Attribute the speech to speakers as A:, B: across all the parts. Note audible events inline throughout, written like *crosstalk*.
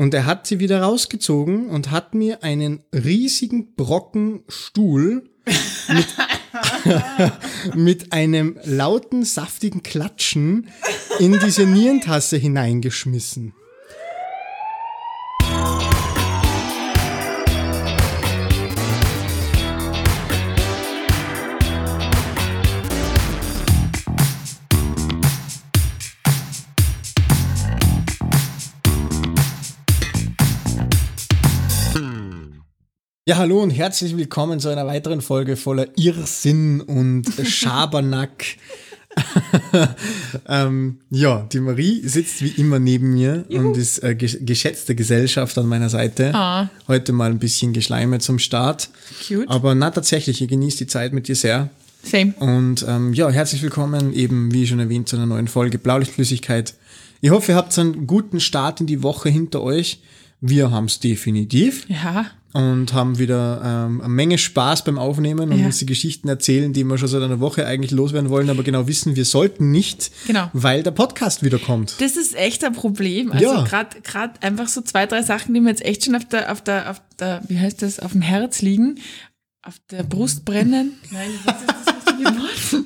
A: Und er hat sie wieder rausgezogen und hat mir einen riesigen Brocken Stuhl mit, *laughs* mit einem lauten, saftigen Klatschen in diese Nierentasse hineingeschmissen. Ja, hallo und herzlich willkommen zu einer weiteren Folge voller Irrsinn und *laughs* Schabernack. *laughs* ähm, ja, die Marie sitzt wie immer neben mir Juhu. und ist äh, geschätzte Gesellschaft an meiner Seite. Ah. Heute mal ein bisschen Geschleime zum Start. Cute. Aber na, tatsächlich, ich genieße die Zeit mit dir sehr.
B: Same.
A: Und ähm, ja, herzlich willkommen eben, wie schon erwähnt, zu einer neuen Folge Blaulichtflüssigkeit. Ich hoffe, ihr habt einen guten Start in die Woche hinter euch. Wir haben es definitiv.
B: Ja
A: und haben wieder ähm, eine Menge Spaß beim Aufnehmen und ja. uns die Geschichten erzählen, die wir schon seit einer Woche eigentlich loswerden wollen, aber genau wissen, wir sollten nicht,
B: genau.
A: weil der Podcast wieder kommt.
B: Das ist echt ein Problem. Also ja. gerade einfach so zwei, drei Sachen, die mir jetzt echt schon auf der, auf der, auf der, wie heißt das, auf dem Herz liegen, auf der Brust brennen. Nein, was ist das richtige Wort?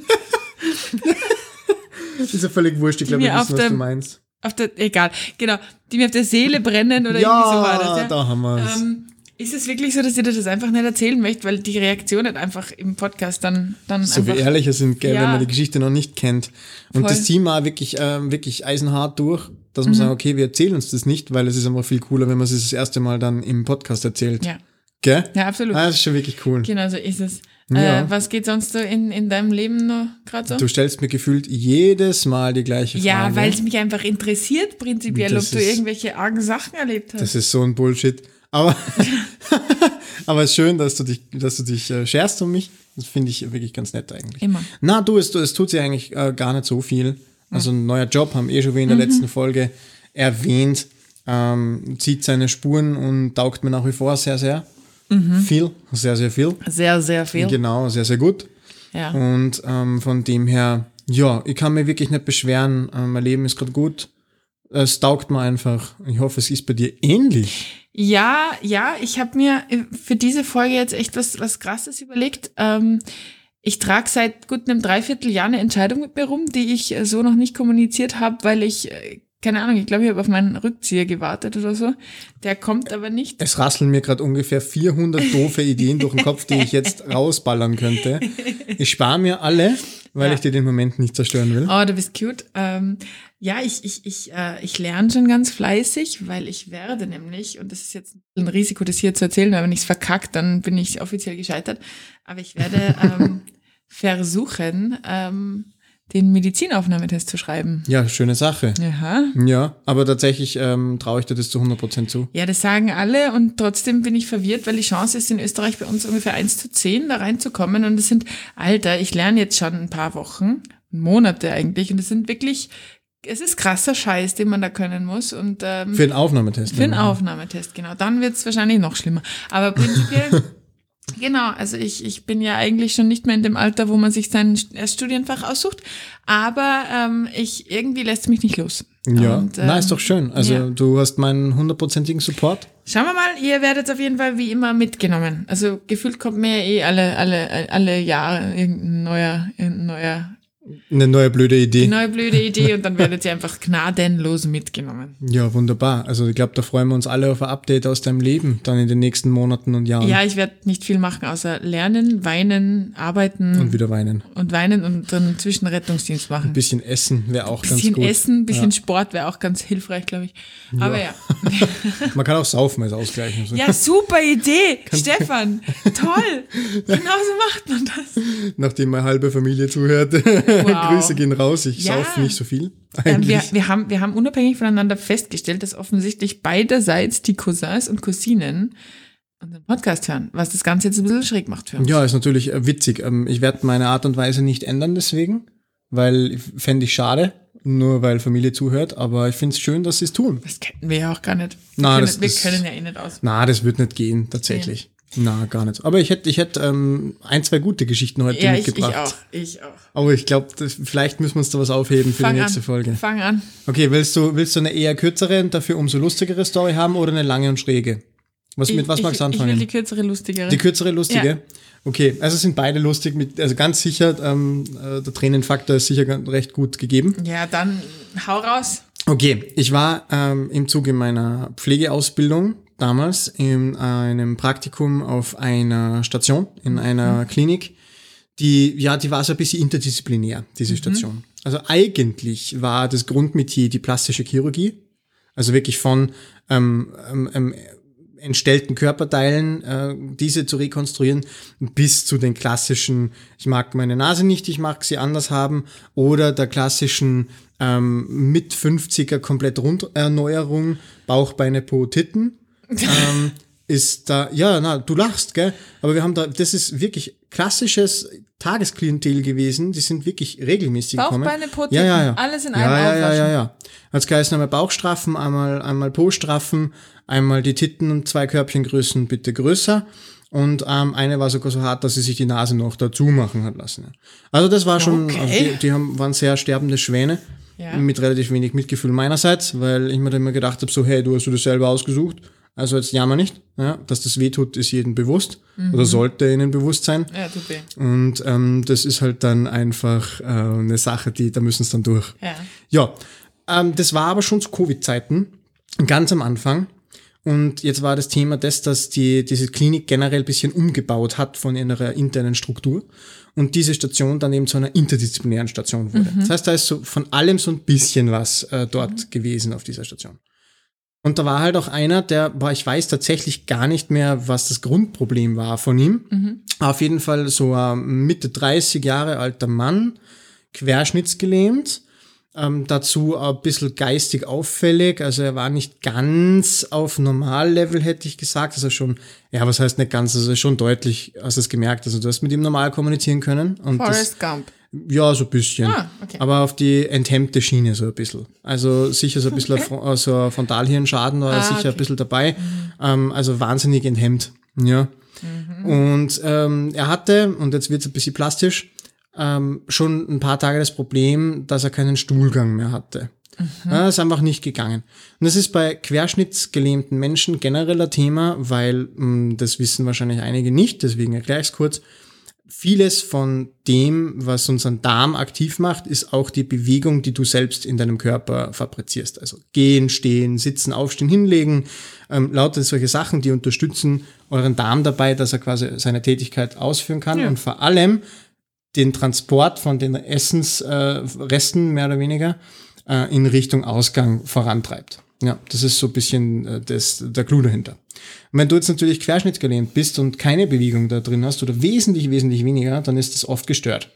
A: ist ja völlig wurscht, ich glaube, wir wissen, was du meinst.
B: Auf der, egal, genau, die mir auf der Seele brennen oder ja, irgendwie so war das. Ja,
A: da haben wir es. Ähm,
B: ist es wirklich so, dass ihr das einfach nicht erzählen möchtet, weil die Reaktion nicht einfach im Podcast dann, dann
A: So
B: einfach,
A: wie ehrlicher sind, gell, ja, wenn man die Geschichte noch nicht kennt. Und voll. das ziehen wir wirklich, ähm, wirklich eisenhart durch, dass man mhm. sagen, okay, wir erzählen uns das nicht, weil es ist einfach viel cooler, wenn man es das erste Mal dann im Podcast erzählt.
B: Ja.
A: Gell?
B: Ja, absolut.
A: Ah, das ist schon wirklich cool.
B: Genau so ist es. Ja. Äh, was geht sonst so in, in deinem Leben noch gerade so?
A: Du stellst mir gefühlt jedes Mal die gleiche Frage.
B: Ja, weil es mich einfach interessiert, prinzipiell, das ob du irgendwelche argen Sachen erlebt hast.
A: Das ist so ein Bullshit. Aber, *laughs* aber es ist schön, dass du dich, dass du dich äh, scherst um mich. Das finde ich wirklich ganz nett eigentlich.
B: Immer.
A: Na, du, es, es tut sich eigentlich äh, gar nicht so viel. Also ein neuer Job haben wir eh schon wie in der mhm. letzten Folge erwähnt. Ähm, zieht seine Spuren und taugt mir nach wie vor sehr, sehr mhm. viel. Sehr, sehr viel.
B: Sehr, sehr viel.
A: Genau, sehr, sehr gut.
B: Ja.
A: Und ähm, von dem her, ja, ich kann mir wirklich nicht beschweren. Ähm, mein Leben ist gerade gut. Es taugt mir einfach. Ich hoffe, es ist bei dir ähnlich.
B: Ja, ja, ich habe mir äh, für diese Folge jetzt echt was, was Krasses überlegt. Ähm, ich trage seit gut einem Dreivierteljahr eine Entscheidung mit mir rum, die ich äh, so noch nicht kommuniziert habe, weil ich, äh, keine Ahnung, ich glaube, ich habe auf meinen Rückzieher gewartet oder so. Der kommt aber nicht.
A: Es rasseln mir gerade ungefähr 400 doofe Ideen durch den Kopf, die ich jetzt *laughs* rausballern könnte. Ich spare mir alle, weil ja. ich dir den Moment nicht zerstören will.
B: Oh, du bist cute. Ähm, ja, ich, ich, ich, äh, ich lerne schon ganz fleißig, weil ich werde nämlich, und das ist jetzt ein Risiko, das hier zu erzählen, weil wenn ich es verkackt, dann bin ich offiziell gescheitert. Aber ich werde ähm, *laughs* versuchen, ähm, den Medizinaufnahmetest zu schreiben.
A: Ja, schöne Sache.
B: Aha.
A: Ja, aber tatsächlich ähm, traue ich dir das zu 100% zu.
B: Ja, das sagen alle und trotzdem bin ich verwirrt, weil die Chance ist in Österreich bei uns ungefähr 1 zu 10 da reinzukommen und es sind, Alter, ich lerne jetzt schon ein paar Wochen, Monate eigentlich und es sind wirklich es ist krasser Scheiß, den man da können muss. Und, ähm,
A: für einen Aufnahmetest.
B: Für einen Aufnahmetest, genau. Dann wird es wahrscheinlich noch schlimmer. Aber prinzipiell, *laughs* genau, also ich, ich bin ja eigentlich schon nicht mehr in dem Alter, wo man sich sein Studienfach aussucht. Aber ähm, ich irgendwie lässt mich nicht los.
A: Ja, und, ähm, na, ist doch schön. Also ja. du hast meinen hundertprozentigen Support.
B: Schauen wir mal, ihr werdet auf jeden Fall wie immer mitgenommen. Also gefühlt kommt mir ja eh alle, alle, alle Jahre irgendein neuer, irgendein neuer
A: eine neue blöde Idee.
B: Eine neue blöde Idee und dann werdet ihr einfach gnadenlos mitgenommen.
A: Ja, wunderbar. Also ich glaube, da freuen wir uns alle auf ein Update aus deinem Leben dann in den nächsten Monaten und Jahren.
B: Ja, ich werde nicht viel machen, außer lernen, weinen, arbeiten.
A: Und wieder weinen.
B: Und weinen und dann Zwischenrettungsdienst machen.
A: Ein bisschen Essen wäre auch
B: ganz
A: gut.
B: Bisschen Essen, ein bisschen ja. Sport wäre auch ganz hilfreich, glaube ich. Aber ja. ja. *laughs*
A: Man kann auch saufen als Ausgleich.
B: So. Ja, super Idee, *laughs* Stefan. Toll. *laughs* Genauso macht man das.
A: Nachdem meine halbe Familie zuhört. *laughs* Wow. Grüße gehen raus, ich ja. sauf nicht so viel.
B: Ähm, wir, wir, haben, wir haben unabhängig voneinander festgestellt, dass offensichtlich beiderseits die Cousins und Cousinen unseren Podcast hören, was das Ganze jetzt ein bisschen schräg macht für uns.
A: Ja, ist natürlich äh, witzig. Ähm, ich werde meine Art und Weise nicht ändern deswegen, weil fände ich schade, nur weil Familie zuhört, aber ich finde es schön, dass sie es tun.
B: Das kennen wir ja auch gar nicht.
A: Wir, Na,
B: können,
A: das,
B: wir
A: das,
B: können ja eh nicht aus.
A: Na, das wird nicht gehen, tatsächlich. Na, gar nicht. Aber ich hätte ich hätte ähm, ein, zwei gute Geschichten heute
B: Ja, ich,
A: mitgebracht.
B: ich auch. Ich auch.
A: Aber ich glaube, vielleicht müssen wir uns da was aufheben für
B: Fang
A: die nächste
B: an.
A: Folge.
B: Fang an.
A: Okay, willst du, willst du eine eher kürzere und dafür umso lustigere Story haben oder eine lange und schräge? Was, mit was
B: ich,
A: magst du
B: Ich will
A: anfangen?
B: die kürzere, lustigere.
A: Die kürzere, lustige?
B: Ja.
A: Okay, also sind beide lustig, mit, also ganz sicher, ähm, äh, der Tränenfaktor ist sicher recht gut gegeben.
B: ja, dann hau raus.
A: Okay, ich war ähm, im Zuge meiner Pflegeausbildung damals in einem Praktikum auf einer Station, in einer Klinik, die, ja, die war so ein bisschen interdisziplinär, diese Station. Also eigentlich war das Grundmetier die plastische Chirurgie, also wirklich von ähm, ähm, ähm, entstellten Körperteilen, äh, diese zu rekonstruieren, bis zu den klassischen, ich mag meine Nase nicht, ich mag sie anders haben, oder der klassischen ähm, mit 50er komplett Runderneuerung, Bauch, Beine, Po, Titten. Ähm, ist da, ja, na, du lachst, gell? Aber wir haben da, das ist wirklich klassisches Tagesklientel gewesen, die sind wirklich regelmäßig
B: Bauch,
A: gekommen.
B: Po,
A: ja, ja, ja.
B: Alles in
A: ja,
B: einem
A: ja, ja, ja, ja. Hat's geheißen, einmal Bauchstraffen, einmal, einmal Po-Straffen, einmal die Titten und zwei Körbchengrößen bitte größer. Und ähm, eine war sogar so hart, dass sie sich die Nase noch dazu machen hat lassen. Also das war schon,
B: Okay.
A: also die, die haben, waren sehr sterbende Schwäne.
B: Ja.
A: Mit relativ wenig Mitgefühl meinerseits, weil ich mir dann immer gedacht habe, so, hey, du hast du das selber ausgesucht, also jetzt jammer nicht. Ja, dass das wehtut, ist jedem bewusst oder sollte ihnen bewusst sein.
B: Ja, tut weh.
A: Und ähm, das ist halt dann einfach äh, eine Sache, die, da müssen es dann durch.
B: Ja.
A: Ja, ähm, das war aber schon zu Covid-Zeiten, ganz am Anfang. Und jetzt war das Thema das, dass die, diese Klinik generell ein bisschen umgebaut hat von ihrer internen Struktur und diese Station dann eben zu einer interdisziplinären Station wurde. Das heißt, da ist so von allem so ein bisschen was äh, dort gewesen auf dieser Station. Und da war halt auch einer, der, boah, ich weiß tatsächlich gar nicht mehr, was das Grundproblem war von ihm. Auf jeden Fall so ein Mitte 30 Jahre alter Mann, querschnittsgelähmt, ähm, dazu ein bisschen geistig auffällig, also er war nicht ganz auf Normallevel, hätte ich gesagt, also schon, ja, was heißt nicht ganz, also schon deutlich, hast du es gemerkt, also du hast mit ihm normal kommunizieren können. Und das,
B: Forrest Gump.
A: Ja, so ein bisschen.
B: Ah, okay.
A: Aber auf die enthemmte Schiene so ein bisschen. Also sicher so ein bisschen okay. ein, so ein Frontalhirnschaden war
B: Ah,
A: sicher
B: okay.
A: ein bisschen dabei. Ähm, also wahnsinnig enthemmt. Ja.
B: Mhm.
A: Und ähm, er hatte, und jetzt wird es ein bisschen plastisch, ähm, schon ein paar Tage das Problem, dass er keinen Stuhlgang mehr hatte.
B: Mhm.
A: Ja, ist einfach nicht gegangen. Und das ist bei querschnittsgelähmten Menschen generell ein Thema, weil mh, das wissen wahrscheinlich einige nicht, deswegen erkläre ich es kurz. Vieles von dem, was unseren Darm aktiv macht, ist auch die Bewegung, die du selbst in deinem Körper fabrizierst. Also gehen, stehen, sitzen, aufstehen, hinlegen, ähm, lauter solche Sachen, die unterstützen euren Darm dabei, dass er quasi seine Tätigkeit ausführen kann
B: Ja.
A: und vor allem den Transport von den Essensresten äh, mehr oder weniger äh, in Richtung Ausgang vorantreibt. Ja, das ist so ein bisschen äh, das, der Clou dahinter. Und wenn du jetzt natürlich querschnittsgelähmt bist und keine Bewegung da drin hast oder wesentlich, wesentlich weniger, dann ist das oft gestört,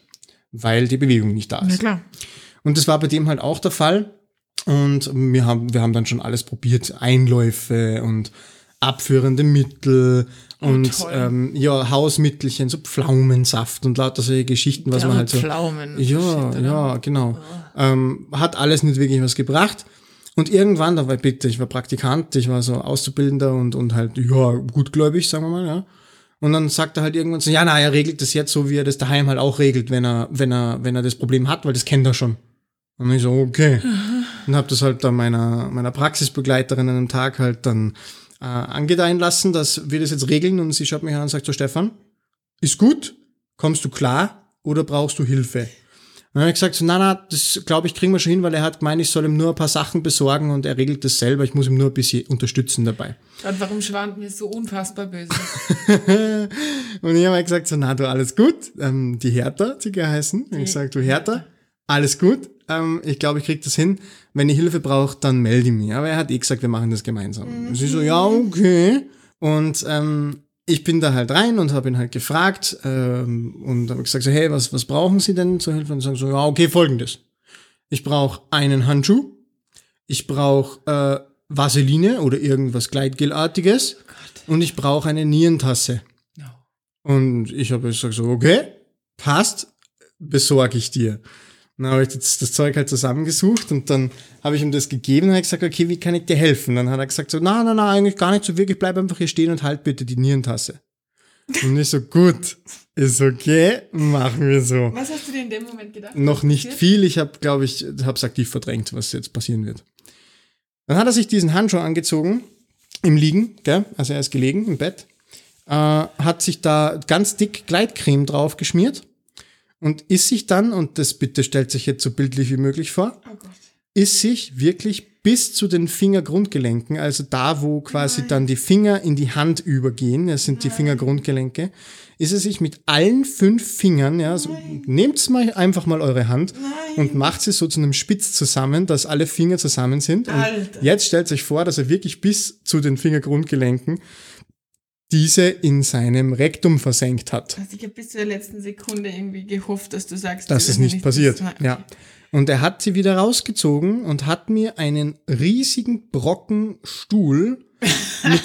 A: weil die Bewegung nicht da
B: Na
A: ist.
B: klar.
A: Und das war bei dem halt auch der Fall. Und wir haben, wir haben dann schon alles probiert. Einläufe und abführende Mittel und
B: toll.
A: ähm, ja, Hausmittelchen, so Pflaumensaft und lauter solche Geschichten, was man halt so.
B: Pflaumen.
A: Ja,
B: oder?
A: ja, genau. Ähm, hat alles nicht wirklich was gebracht. Und irgendwann, da war bitte, ich war Praktikant, ich war so Auszubildender und, und halt, ja, gutgläubig, sagen wir mal, ja. Und dann sagt er halt irgendwann so, ja, na, er regelt das jetzt so, wie er das daheim halt auch regelt, wenn er, wenn er, wenn er das Problem hat, weil das kennt er schon. Und ich so, okay. Und hab das halt dann meiner, meiner Praxisbegleiterin an einem Tag halt dann äh, angedeihen lassen, dass wir das jetzt regeln. Und sie schaut mich an und sagt so, Stefan, ist gut, kommst du klar oder brauchst du Hilfe? Und dann habe ich gesagt, so, na, na, das glaube ich, kriegen wir schon hin, weil er hat gemeint, ich soll ihm nur ein paar Sachen besorgen und er regelt das selber. Ich muss ihm nur ein bisschen unterstützen dabei.
B: Und warum schwant mir so unfassbar böse? *laughs*
A: Und ich habe halt gesagt, so, na, du, alles gut. Ähm, die Hertha, hat sie geheißen. Ich habe gesagt, du Hertha, alles gut. Ähm, ich glaube, ich krieg das hin. Wenn ihr Hilfe braucht, dann melde mich. Aber er hat eh gesagt, wir machen das gemeinsam. Und sie so, ja, okay. Und ähm, ich bin da halt rein und habe ihn halt gefragt ähm, und habe gesagt, so, hey, was, was brauchen Sie denn zur Hilfe? Und sagen so, ja, okay, folgendes. Ich brauche einen Handschuh, ich brauche äh, Vaseline oder irgendwas Gleitgelartiges und ich brauche eine Nierentasse.
B: No.
A: Und ich habe gesagt so, okay, passt, besorge ich dir. Dann habe ich das, das Zeug halt zusammengesucht und dann habe ich ihm das gegeben und habe gesagt, okay, wie kann ich dir helfen? Dann hat er gesagt so, na, na, na, eigentlich gar nicht so wirklich, bleib einfach hier stehen und halt bitte die Nierentasse. Und ich so, gut, ist okay, machen wir so.
B: Was hast du dir in dem Moment gedacht?
A: Noch nicht
B: Passiert?
A: viel, ich habe, glaube ich, habe es aktiv verdrängt, was jetzt passieren wird. Dann hat er sich diesen Handschuh angezogen, im Liegen, gell? also er ist gelegen im Bett, äh, hat sich da ganz dick Gleitcreme drauf geschmiert und ist sich dann, und das bitte stellt sich jetzt so bildlich wie möglich vor,
B: Oh
A: ist sich wirklich bis zu den Fingergrundgelenken, also da, wo quasi dann die Finger in die Hand übergehen, das sind die Fingergrundgelenke, ist er sich mit allen fünf Fingern, ja, so, nehmt mal einfach mal eure Hand und macht sie so zu einem Spitz zusammen, dass alle Finger zusammen sind. Und jetzt stellt euch vor, dass er wirklich bis zu den Fingergrundgelenken diese in seinem Rektum versenkt hat.
B: Also ich habe bis zur letzten Sekunde irgendwie gehofft, dass du sagst,
A: dass
B: das
A: es nicht passiert.
B: Nein,
A: Ja. Und er hat sie wieder rausgezogen und hat mir einen riesigen Brocken Stuhl mit,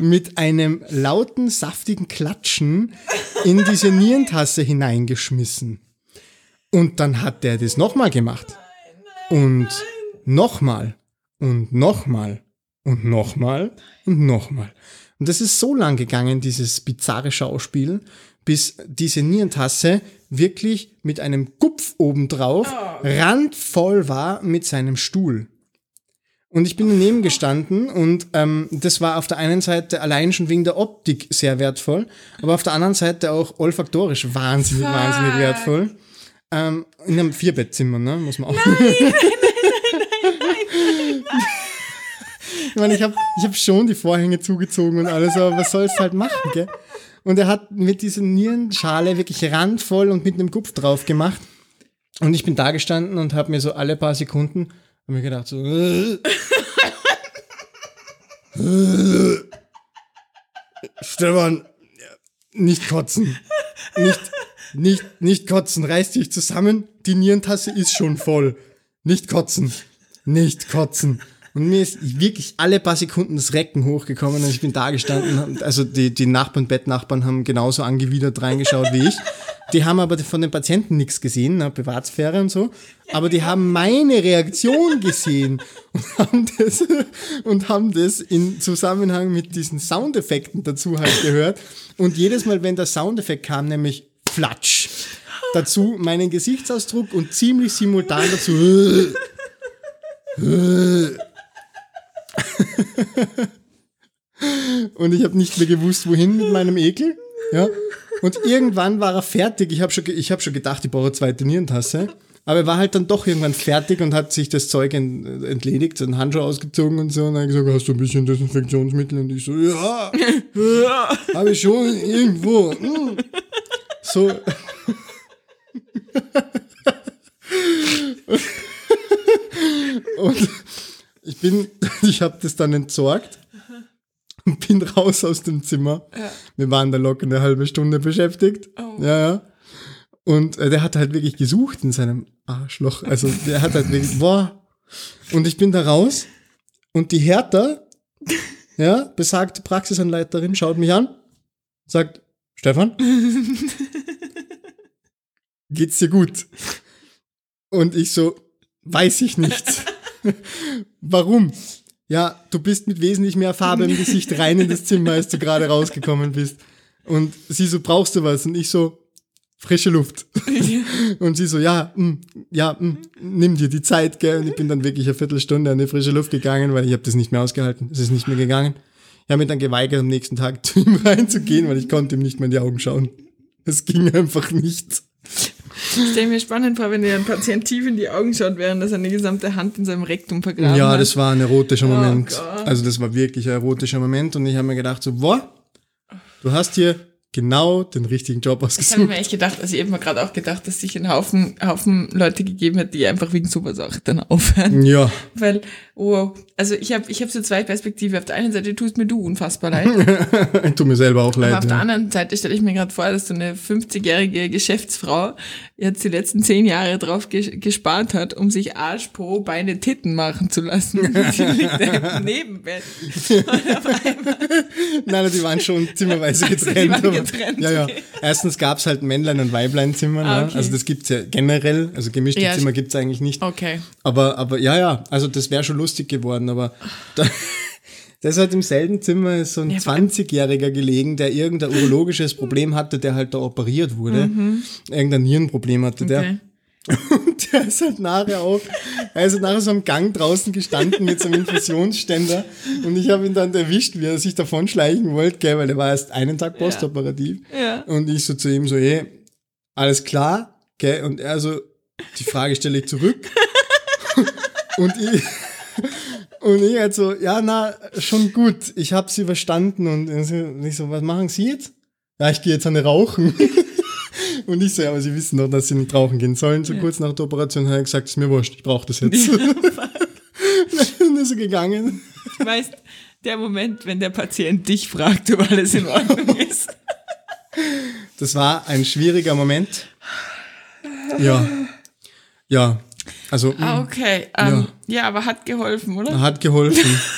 A: *laughs* mit einem lauten, saftigen Klatschen in diese Nierentasse hineingeschmissen. Und dann hat er das nochmal gemacht. Und nochmal. Und nochmal. Und nochmal. Und nochmal. Und das ist so lang gegangen, dieses bizarre Schauspiel, bis diese Nierentasse wirklich mit einem Gupf obendrauf randvoll war mit seinem Stuhl. Und ich bin daneben gestanden und ähm, das war auf der einen Seite allein schon wegen der Optik sehr wertvoll, aber auf der anderen Seite auch olfaktorisch wahnsinnig,
B: Fuck.
A: wahnsinnig wertvoll. Ähm, in einem Vierbettzimmer, ne? Muss man auch. *laughs* Ich meine, ich habe ich hab schon die Vorhänge zugezogen und alles, aber was sollst du halt machen, gell? Und er hat mit dieser Nierenschale wirklich randvoll und mit einem Gupf drauf gemacht. Und ich bin da gestanden und habe mir so alle paar Sekunden hab mir gedacht, so. Stefan, nicht kotzen. Nicht, nicht, nicht kotzen. Reiß dich zusammen. Die Nierentasse ist schon voll. Nicht kotzen. Nicht kotzen. Und mir ist wirklich alle paar Sekunden das Recken hochgekommen und ich bin da gestanden. Also die, die Nachbarn, Bettnachbarn haben genauso angewidert reingeschaut wie ich. Die haben aber von den Patienten nichts gesehen, ne, Privatsphäre und so. Aber die haben meine Reaktion gesehen und haben das, und haben das in Zusammenhang mit diesen Soundeffekten dazu halt gehört. Und jedes Mal, wenn der Soundeffekt kam, nämlich Flatsch, dazu meinen Gesichtsausdruck und ziemlich simultan dazu. *laughs* und ich habe nicht mehr gewusst, wohin mit meinem Ekel. Ja. Und irgendwann war er fertig. Ich habe schon, ich hab schon gedacht, ich brauche eine zweite Nierentasse. Aber er war halt dann doch irgendwann fertig und hat sich das Zeug ent, entledigt, einen Handschuh ausgezogen und so. Und dann hat gesagt, hast du ein bisschen Desinfektionsmittel? Und ich so, ja, *laughs* habe ich schon irgendwo. Hm. So. *laughs* Und ich bin, *laughs* ich habe das dann entsorgt und bin raus aus dem Zimmer. Wir waren da locker eine halbe Stunde beschäftigt.
B: Oh.
A: Ja, ja. Und äh, der hat halt wirklich gesucht in seinem Arschloch. Also der hat halt wirklich, boah. Und ich bin da raus und die Hertha, ja, besagte Praxisanleiterin, schaut mich an, sagt, Stefan, *laughs* geht's dir gut? Und ich so, weiß ich nicht. Warum? Ja, du bist mit wesentlich mehr Farbe im Gesicht rein in das Zimmer, als du gerade rausgekommen bist. Und sie so, brauchst du was? Und ich so, frische Luft. *laughs* Und sie so, ja, mm, ja, mm, nimm dir die Zeit, gell? Und ich bin dann wirklich eine Viertelstunde an die frische Luft gegangen, weil ich habe das nicht mehr ausgehalten. Es ist nicht mehr gegangen. Ich habe mich dann geweigert, am nächsten Tag *laughs* zu ihm reinzugehen, weil ich konnte ihm nicht mehr in die Augen schauen. Es ging einfach nicht.
B: Ich stelle mir spannend vor, wenn dir ein Patient tief in die Augen schaut, während er seine gesamte Hand in seinem Rektum vergraben
A: Ja,
B: hat.
A: das war ein erotischer
B: Oh
A: Moment.
B: Gott.
A: also das war wirklich ein erotischer Moment und ich habe mir gedacht so, boah, du hast hier genau den richtigen Job
B: habe ich
A: ausgesucht.
B: mir echt gedacht, also ich habe mir gerade auch gedacht, dass sich einen Haufen, Haufen Leute gegeben hat, die einfach wegen sowas auch dann aufhören.
A: Ja,
B: Weil, wow, also ich habe ich hab so zwei Perspektiven. Auf der einen Seite tust mir du unfassbar leid, *laughs*
A: tut mir selber auch leid.
B: aber auf der
A: ja.
B: anderen Seite stelle ich mir gerade vor, dass so eine 50-jährige Geschäftsfrau jetzt die letzten zehn Jahre drauf ges gespart hat, um sich Arsch, Po, Beine, Titten machen zu lassen. *laughs* Sie liegt im Nebenbett. *laughs*
A: Nein, die waren schon zimmerweise
B: Also, die
A: getrennt. aber-
B: getrennt,
A: Ja, ja.
B: okay.
A: Erstens gab's halt Männlein- und Weiblein-Zimmer.
B: Ah,
A: ne?
B: okay.
A: Also das gibt's ja generell. Also gemischte
B: Ja,
A: Zimmer gibt's eigentlich nicht.
B: okay.
A: Aber, aber ja, ja, also das wäre schon lustig geworden, aber da, *laughs* Der ist halt im selben Zimmer, so ein
B: Ja,
A: 20-Jähriger gelegen, der irgendein urologisches Problem hatte, der halt da operiert wurde. Irgendein Nierenproblem hatte der.
B: Okay.
A: Und der ist halt nachher auch, er ist halt nachher so am Gang draußen gestanden mit so einem Infusionsständer und ich habe ihn dann erwischt, wie er sich davon schleichen wollte, gell, weil der war erst einen Tag postoperativ.
B: Ja.
A: Und ich so zu ihm so, hey, alles klar, gell, und er so, die Frage stelle ich zurück. *laughs* und ich, und ich halt so, ja, na, schon gut, ich habe sie verstanden und ich so, was machen Sie jetzt? Ja, ich gehe jetzt eine rauchen. *laughs* Und ich so, ja, aber sie wissen doch, dass sie nicht rauchen gehen sollen. So kurz nach der Operation hat er gesagt, ist mir wurscht, ich brauche das jetzt. *laughs* und dann ist er gegangen.
B: Du weißt, der Moment, wenn der Patient dich fragt, ob alles in Ordnung ist.
A: Das war ein schwieriger Moment. Ja. Ja. Also,
B: Ah, okay. Ähm, ja. aber hat geholfen, oder?
A: hat geholfen. *laughs*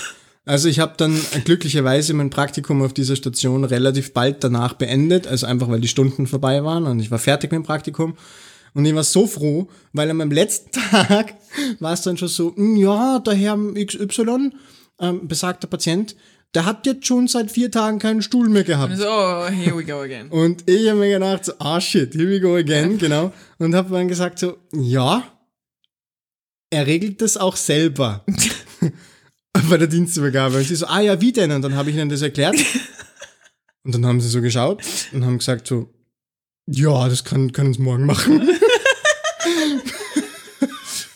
A: Also ich habe dann glücklicherweise mein Praktikum auf dieser Station relativ bald danach beendet, also einfach weil die Stunden vorbei waren und ich war fertig mit dem Praktikum. Und ich war so froh, weil an meinem letzten *laughs* Tag war es dann schon so, "Hm, ja, der Herr XY, ähm, besagter Patient, der hat jetzt schon seit vier Tagen keinen Stuhl mehr gehabt.
B: So, oh, here we go again.
A: Und ich habe mir gedacht, so, ah shit, here we go again, genau. Und habe dann gesagt so, ja, er regelt das auch selber. *laughs* Bei der Dienstübergabe. Und sie so, ah ja, wie denn? Und dann habe ich ihnen das erklärt. *laughs* Und dann haben sie so geschaut und haben gesagt so, ja, das kann, können sie morgen machen. *laughs*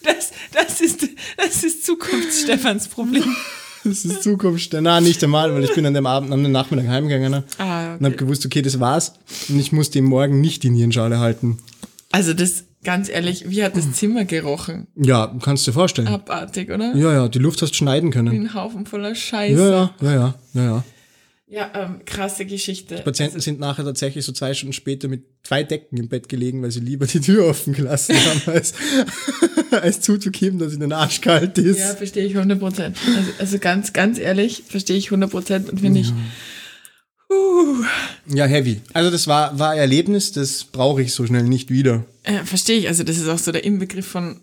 B: Das, das, ist, das ist Zukunfts-Stefans Problem.
A: Das ist Zukunft. Na, nicht einmal, weil ich bin an dem Abend, an dem Nachmittag heimgegangen?
B: Ah,
A: und habe gewusst, okay, das war's. Und ich musste ihm morgen nicht die Nierenschale halten.
B: Also das, ganz ehrlich, wie hat das Zimmer gerochen?
A: Ja, kannst du dir vorstellen.
B: Abartig, oder?
A: Ja, ja, die Luft hast schneiden
B: Wie
A: können.
B: ein Haufen voller Scheiße.
A: Ja, ja, ja, ja, ja, ja.
B: Ja, ähm, krasse Geschichte.
A: Patienten sind nachher tatsächlich so zwei Stunden später mit zwei Decken im Bett gelegen, weil sie lieber die Tür offen gelassen haben, *laughs* als, als zuzugeben, dass ihnen Arsch kalt ist.
B: Ja, verstehe ich 100 Prozent. Also, also ganz, ganz ehrlich, verstehe ich 100 Prozent und finde ich, uh,
A: Ja, heavy. Also das war, war ein Erlebnis, das brauche ich so schnell nicht wieder.
B: äh, verstehe ich. Also das ist auch so der Inbegriff von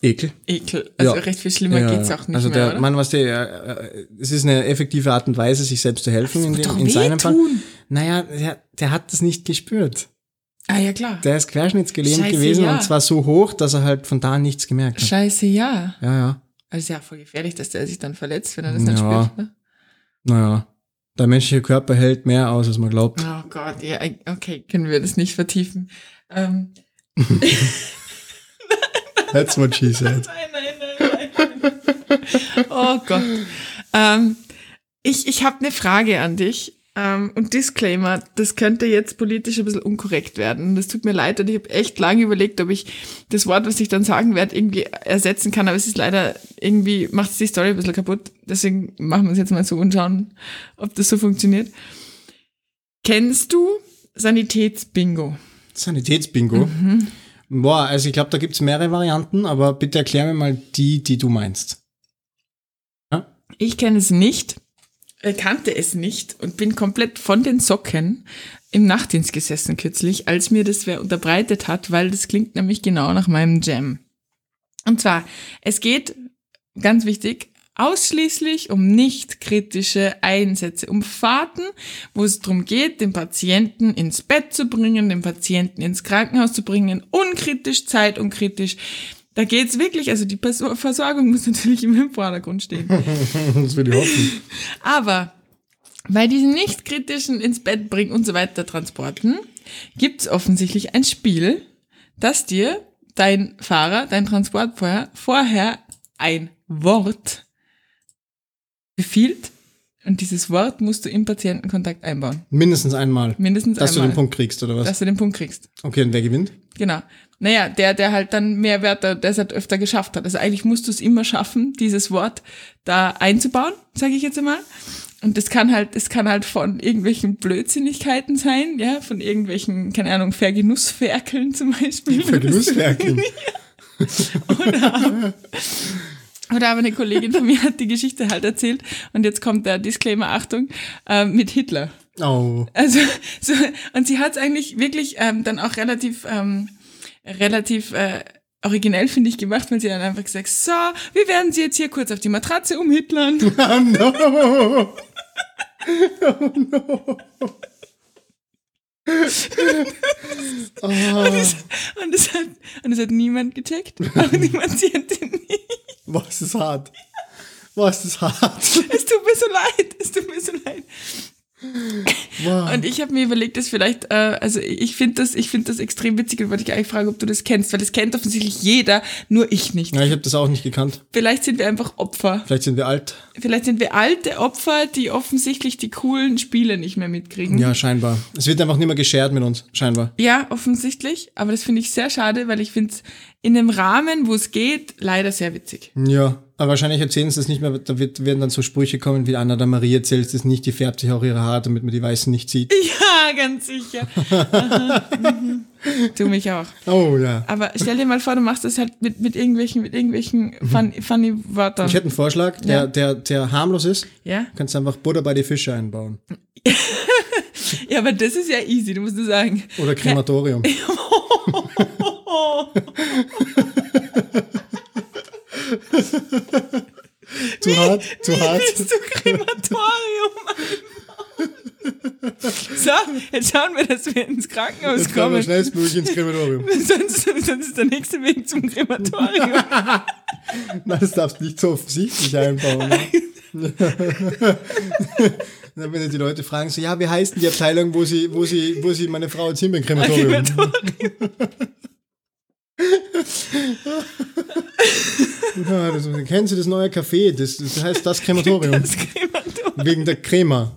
A: Ekel.
B: Ekel. Also
A: Ja.
B: recht viel schlimmer
A: Ja,
B: geht's auch nicht
A: also
B: mehr,
A: der
B: oder?
A: Mann, was der, äh, es ist eine effektive Art und Weise, sich selbst zu helfen in, dem, in seinem Fall. Naja, der, der hat das nicht gespürt.
B: ah ja, klar.
A: Der ist querschnittsgelähmt
B: Scheiße,
A: gewesen
B: ja.
A: und zwar so hoch, dass er halt von da nichts gemerkt hat.
B: Scheiße, ja.
A: Ja, ja.
B: Also ist ja voll gefährlich, dass der sich dann verletzt, wenn er das nicht
A: Ja.
B: spürt. Ne?
A: Naja. Der menschliche Körper hält mehr aus, als man glaubt.
B: Oh Gott, ja, okay, können wir das nicht vertiefen. Ähm, *laughs*
A: That's what she said. *laughs*
B: Nein, nein, nein, nein. Oh Gott. Ähm, ich ich habe eine Frage an dich. Ähm, und Disclaimer, das könnte jetzt politisch ein bisschen unkorrekt werden. Das tut mir leid und ich habe echt lange überlegt, ob ich das Wort, was ich dann sagen werde, irgendwie ersetzen kann. Aber es ist leider irgendwie, macht es die Story ein bisschen kaputt. Deswegen machen wir es jetzt mal so und schauen, ob das so funktioniert. Kennst du Sanitätsbingo?
A: Sanitätsbingo.
B: Mhm.
A: Boah, also ich glaube, da gibt's mehrere Varianten, aber bitte erklär mir mal die, die du meinst.
B: Ich kenne es nicht, kannte es nicht und bin komplett von den Socken im Nachtdienst gesessen kürzlich, als mir das wer unterbreitet hat, weil das klingt nämlich genau nach meinem Jam. Und zwar, es geht, ganz wichtig, ausschließlich um nicht kritische Einsätze, um Fahrten, wo es darum geht, den Patienten ins Bett zu bringen, den Patienten ins Krankenhaus zu bringen, unkritisch, zeitunkritisch. Da geht's wirklich, also die Versorgung muss natürlich im Vordergrund stehen. *laughs*
A: das würde ich hoffen.
B: Aber bei diesen nicht kritischen ins Bett bringen und so weiter Transporten gibt's offensichtlich ein Spiel, das dir dein Fahrer, dein Transportfeuer vorher ein Wort befiehlt und dieses Wort musst du im Patientenkontakt einbauen.
A: Mindestens einmal.
B: Mindestens
A: Dass
B: einmal.
A: du den Punkt kriegst, oder was?
B: Dass du den Punkt kriegst.
A: okay, und wer gewinnt?
B: Genau. Naja, der, der halt dann mehr Wörter, der es halt öfter geschafft hat. Also eigentlich musst du es immer schaffen, dieses Wort da einzubauen, sage ich jetzt einmal. Und das kann halt, es kann halt von irgendwelchen Blödsinnigkeiten sein, ja, von irgendwelchen, keine Ahnung, Vergenussferkeln zum Beispiel.
A: Vergenusswerken. *laughs*
B: Oder aber eine Kollegin von mir hat die Geschichte halt erzählt und jetzt kommt der Disclaimer, Achtung, äh, mit Hitler.
A: Oh.
B: Also, so, und sie hat es eigentlich wirklich ähm, dann auch relativ, ähm, relativ äh, originell, finde ich, gemacht, weil sie dann einfach gesagt, so, wir werden sie jetzt hier kurz auf die Matratze umhitlern. *laughs* *laughs*
A: Oh no! Oh no! Oh.
B: Und es hat, und es hat niemand gecheckt. Aber niemand sieht den nicht.
A: Was ist hart? Was ist hart?
B: Es tut mir so leid. Es tut mir so leid.
A: Wow.
B: Und ich habe mir überlegt, dass vielleicht, äh, also ich finde das, ich finde das extrem witzig und wollte dich eigentlich fragen, ob du das kennst, weil das kennt offensichtlich jeder, nur ich nicht.
A: Ja, ich habe das auch nicht gekannt.
B: Vielleicht sind wir einfach Opfer.
A: Vielleicht sind wir alt.
B: Vielleicht sind wir alte Opfer, die offensichtlich die coolen Spiele nicht mehr mitkriegen.
A: Ja, scheinbar. Es wird einfach nicht mehr geshared mit uns, scheinbar.
B: Ja, offensichtlich. Aber das finde ich sehr schade, weil ich finde es in einem Rahmen, wo es geht, leider sehr witzig.
A: Ja, aber wahrscheinlich erzählen sie das nicht mehr, da wird, werden dann so Sprüche kommen, wie Anna der Marie erzählt es nicht, die färbt sich auch ihre Haare, damit man die Weißen nicht sieht. *laughs*
B: Ja, ganz sicher. Aha, mhm. *laughs* du mich auch.
A: Oh ja.
B: Aber stell dir mal vor, du machst das halt mit, mit irgendwelchen, mit irgendwelchen fun, funny Wörtern.
A: Ich hätte einen Vorschlag, der,
B: Ja.
A: der, der harmlos ist.
B: ja?
A: Du kannst einfach Butter bei die Fische einbauen. *laughs*
B: ja, aber das ist ja easy, du musst nur sagen.
A: Oder Krematorium. Zu hart, zu hart.
B: Willst du Krematorium? So, jetzt schauen wir, dass wir ins Krankenhaus
A: Jetzt kommen wir
B: kommen.
A: schnellstmöglich ins Krematorium. *laughs*
B: Sonst, sonst ist der nächste Weg zum Krematorium. *laughs*
A: Nein, das darfst du nicht so offensichtlich einbauen. Ne? *laughs* Dann, wenn die Leute fragen, so, ja, wie heißt denn die Abteilung, wo sie, wo sie, wo sie meine Frau jetzt hin beim Krematorium? Ja, das, kennen Sie das neue Café? Das, das heißt das Krematorium.
B: Das Krematorium.
A: Wegen der Crema.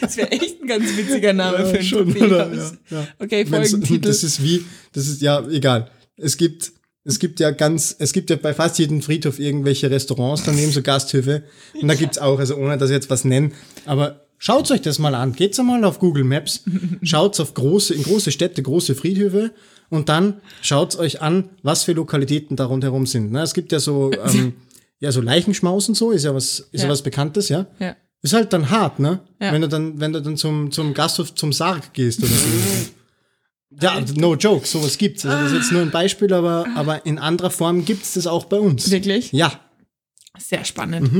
B: Das wäre echt ein ganz witziger Name für ein
A: schon, oder? Ja, ja.
B: Okay, Folgentitel.
A: Das ist wie, das ist ja egal. Es gibt, es gibt ja ganz, es gibt ja bei fast jedem Friedhof irgendwelche Restaurants daneben, so Gasthöfe. Und da gibt's auch, also ohne dass ich jetzt was nennen, aber schaut euch das mal an. Geht's einmal auf Google Maps, *laughs* schaut's auf große, in große Städte, große Friedhöfe und dann schaut's euch an, was für Lokalitäten da rundherum sind. Ne? Es gibt ja so, *laughs* ähm, ja, so Leichenschmaus und so, ist ja was, ist ja,
B: Ja.
A: was Bekanntes, ja.
B: ja.
A: Ist halt dann hart, ne?
B: Ja.
A: Wenn du dann, wenn du dann zum, zum Gasthof, zum Sarg gehst oder so. *laughs* Ja, no joke, sowas gibt's. Also das ist jetzt nur ein Beispiel, aber, aber in anderer Form gibt's das auch bei uns.
B: Wirklich?
A: Ja,
B: Sehr spannend.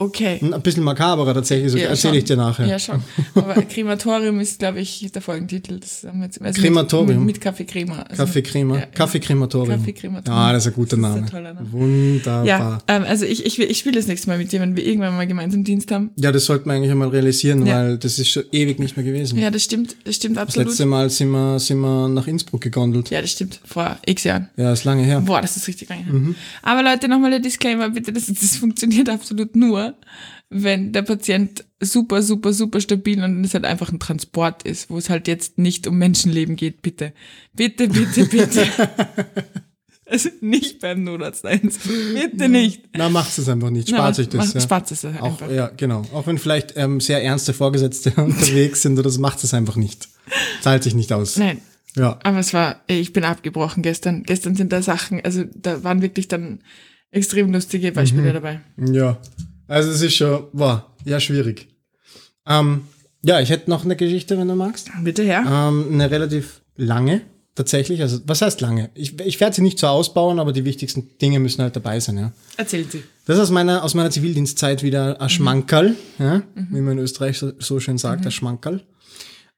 B: Okay.
A: ein bisschen makaberer tatsächlich, so
B: Ja,
A: erzähle ich dir nachher.
B: Ja, schon. Aber *laughs* Krematorium ist, glaube ich, der Folgentitel. Das haben wir jetzt, also
A: Krematorium.
B: Mit, mit Kaffeecrema. Also
A: Kaffeecrema,
B: Ja, ja.
A: Kaffeekrematorium.
B: Kaffeekrematorium.
A: Ja, das ist ein guter
B: Das ist ein
A: Name.
B: Name.
A: Wunderbar.
B: Ja,
A: Ja.
B: ähm, also ich, ich, will- ich spiele das nächste Mal mit dir, wenn wir irgendwann mal gemeinsam Dienst haben.
A: das sollten wir eigentlich einmal realisieren,
B: Ja.
A: weil das ist schon ewig nicht mehr gewesen.
B: Ja, das stimmt, das stimmt
A: das
B: absolut.
A: letzte Mal sind wir, sind wir nach Innsbruck gegondelt.
B: Ja, das stimmt. Vor x Jahren.
A: Ja, ist lange her.
B: Boah, das ist richtig lange. her.
A: Mhm.
B: Aber Leute, nochmal der Disclaimer, bitte, das, das funktioniert absolut nur, wenn der Patient super, super, super stabil und es halt einfach ein Transport ist, wo es halt jetzt nicht um Menschenleben geht, bitte. Bitte, bitte, bitte. *laughs* also nicht beim Notarzteinsatz. Bitte nicht.
A: Na, macht es einfach nicht. Spart
B: Na,
A: sich das.
B: mach-
A: ja.
B: Spart es halt
A: Auch,
B: einfach.
A: ja, genau. Auch wenn vielleicht ähm, sehr ernste Vorgesetzte *laughs* unterwegs sind oder so, macht es einfach nicht. Zahlt sich nicht aus.
B: Nein.
A: Ja.
B: Aber es war, ich bin abgebrochen gestern. Gestern sind da Sachen, also da waren wirklich dann extrem lustige Beispiele dabei.
A: Ja. Also es ist schon, war ja schwierig. Ähm, ja, ich hätte noch eine Geschichte, wenn du magst.
B: Bitte her.
A: Ähm, eine relativ lange, tatsächlich. Also, was heißt lange? Ich, ich werde sie nicht so ausbauen, aber die wichtigsten Dinge müssen halt dabei sein, ja.
B: Erzählen Sie.
A: Das ist aus meiner, aus meiner Zivildienstzeit wieder ein Schmankerl, ja, wie man in Österreich so, so schön sagt, ein Schmankerl.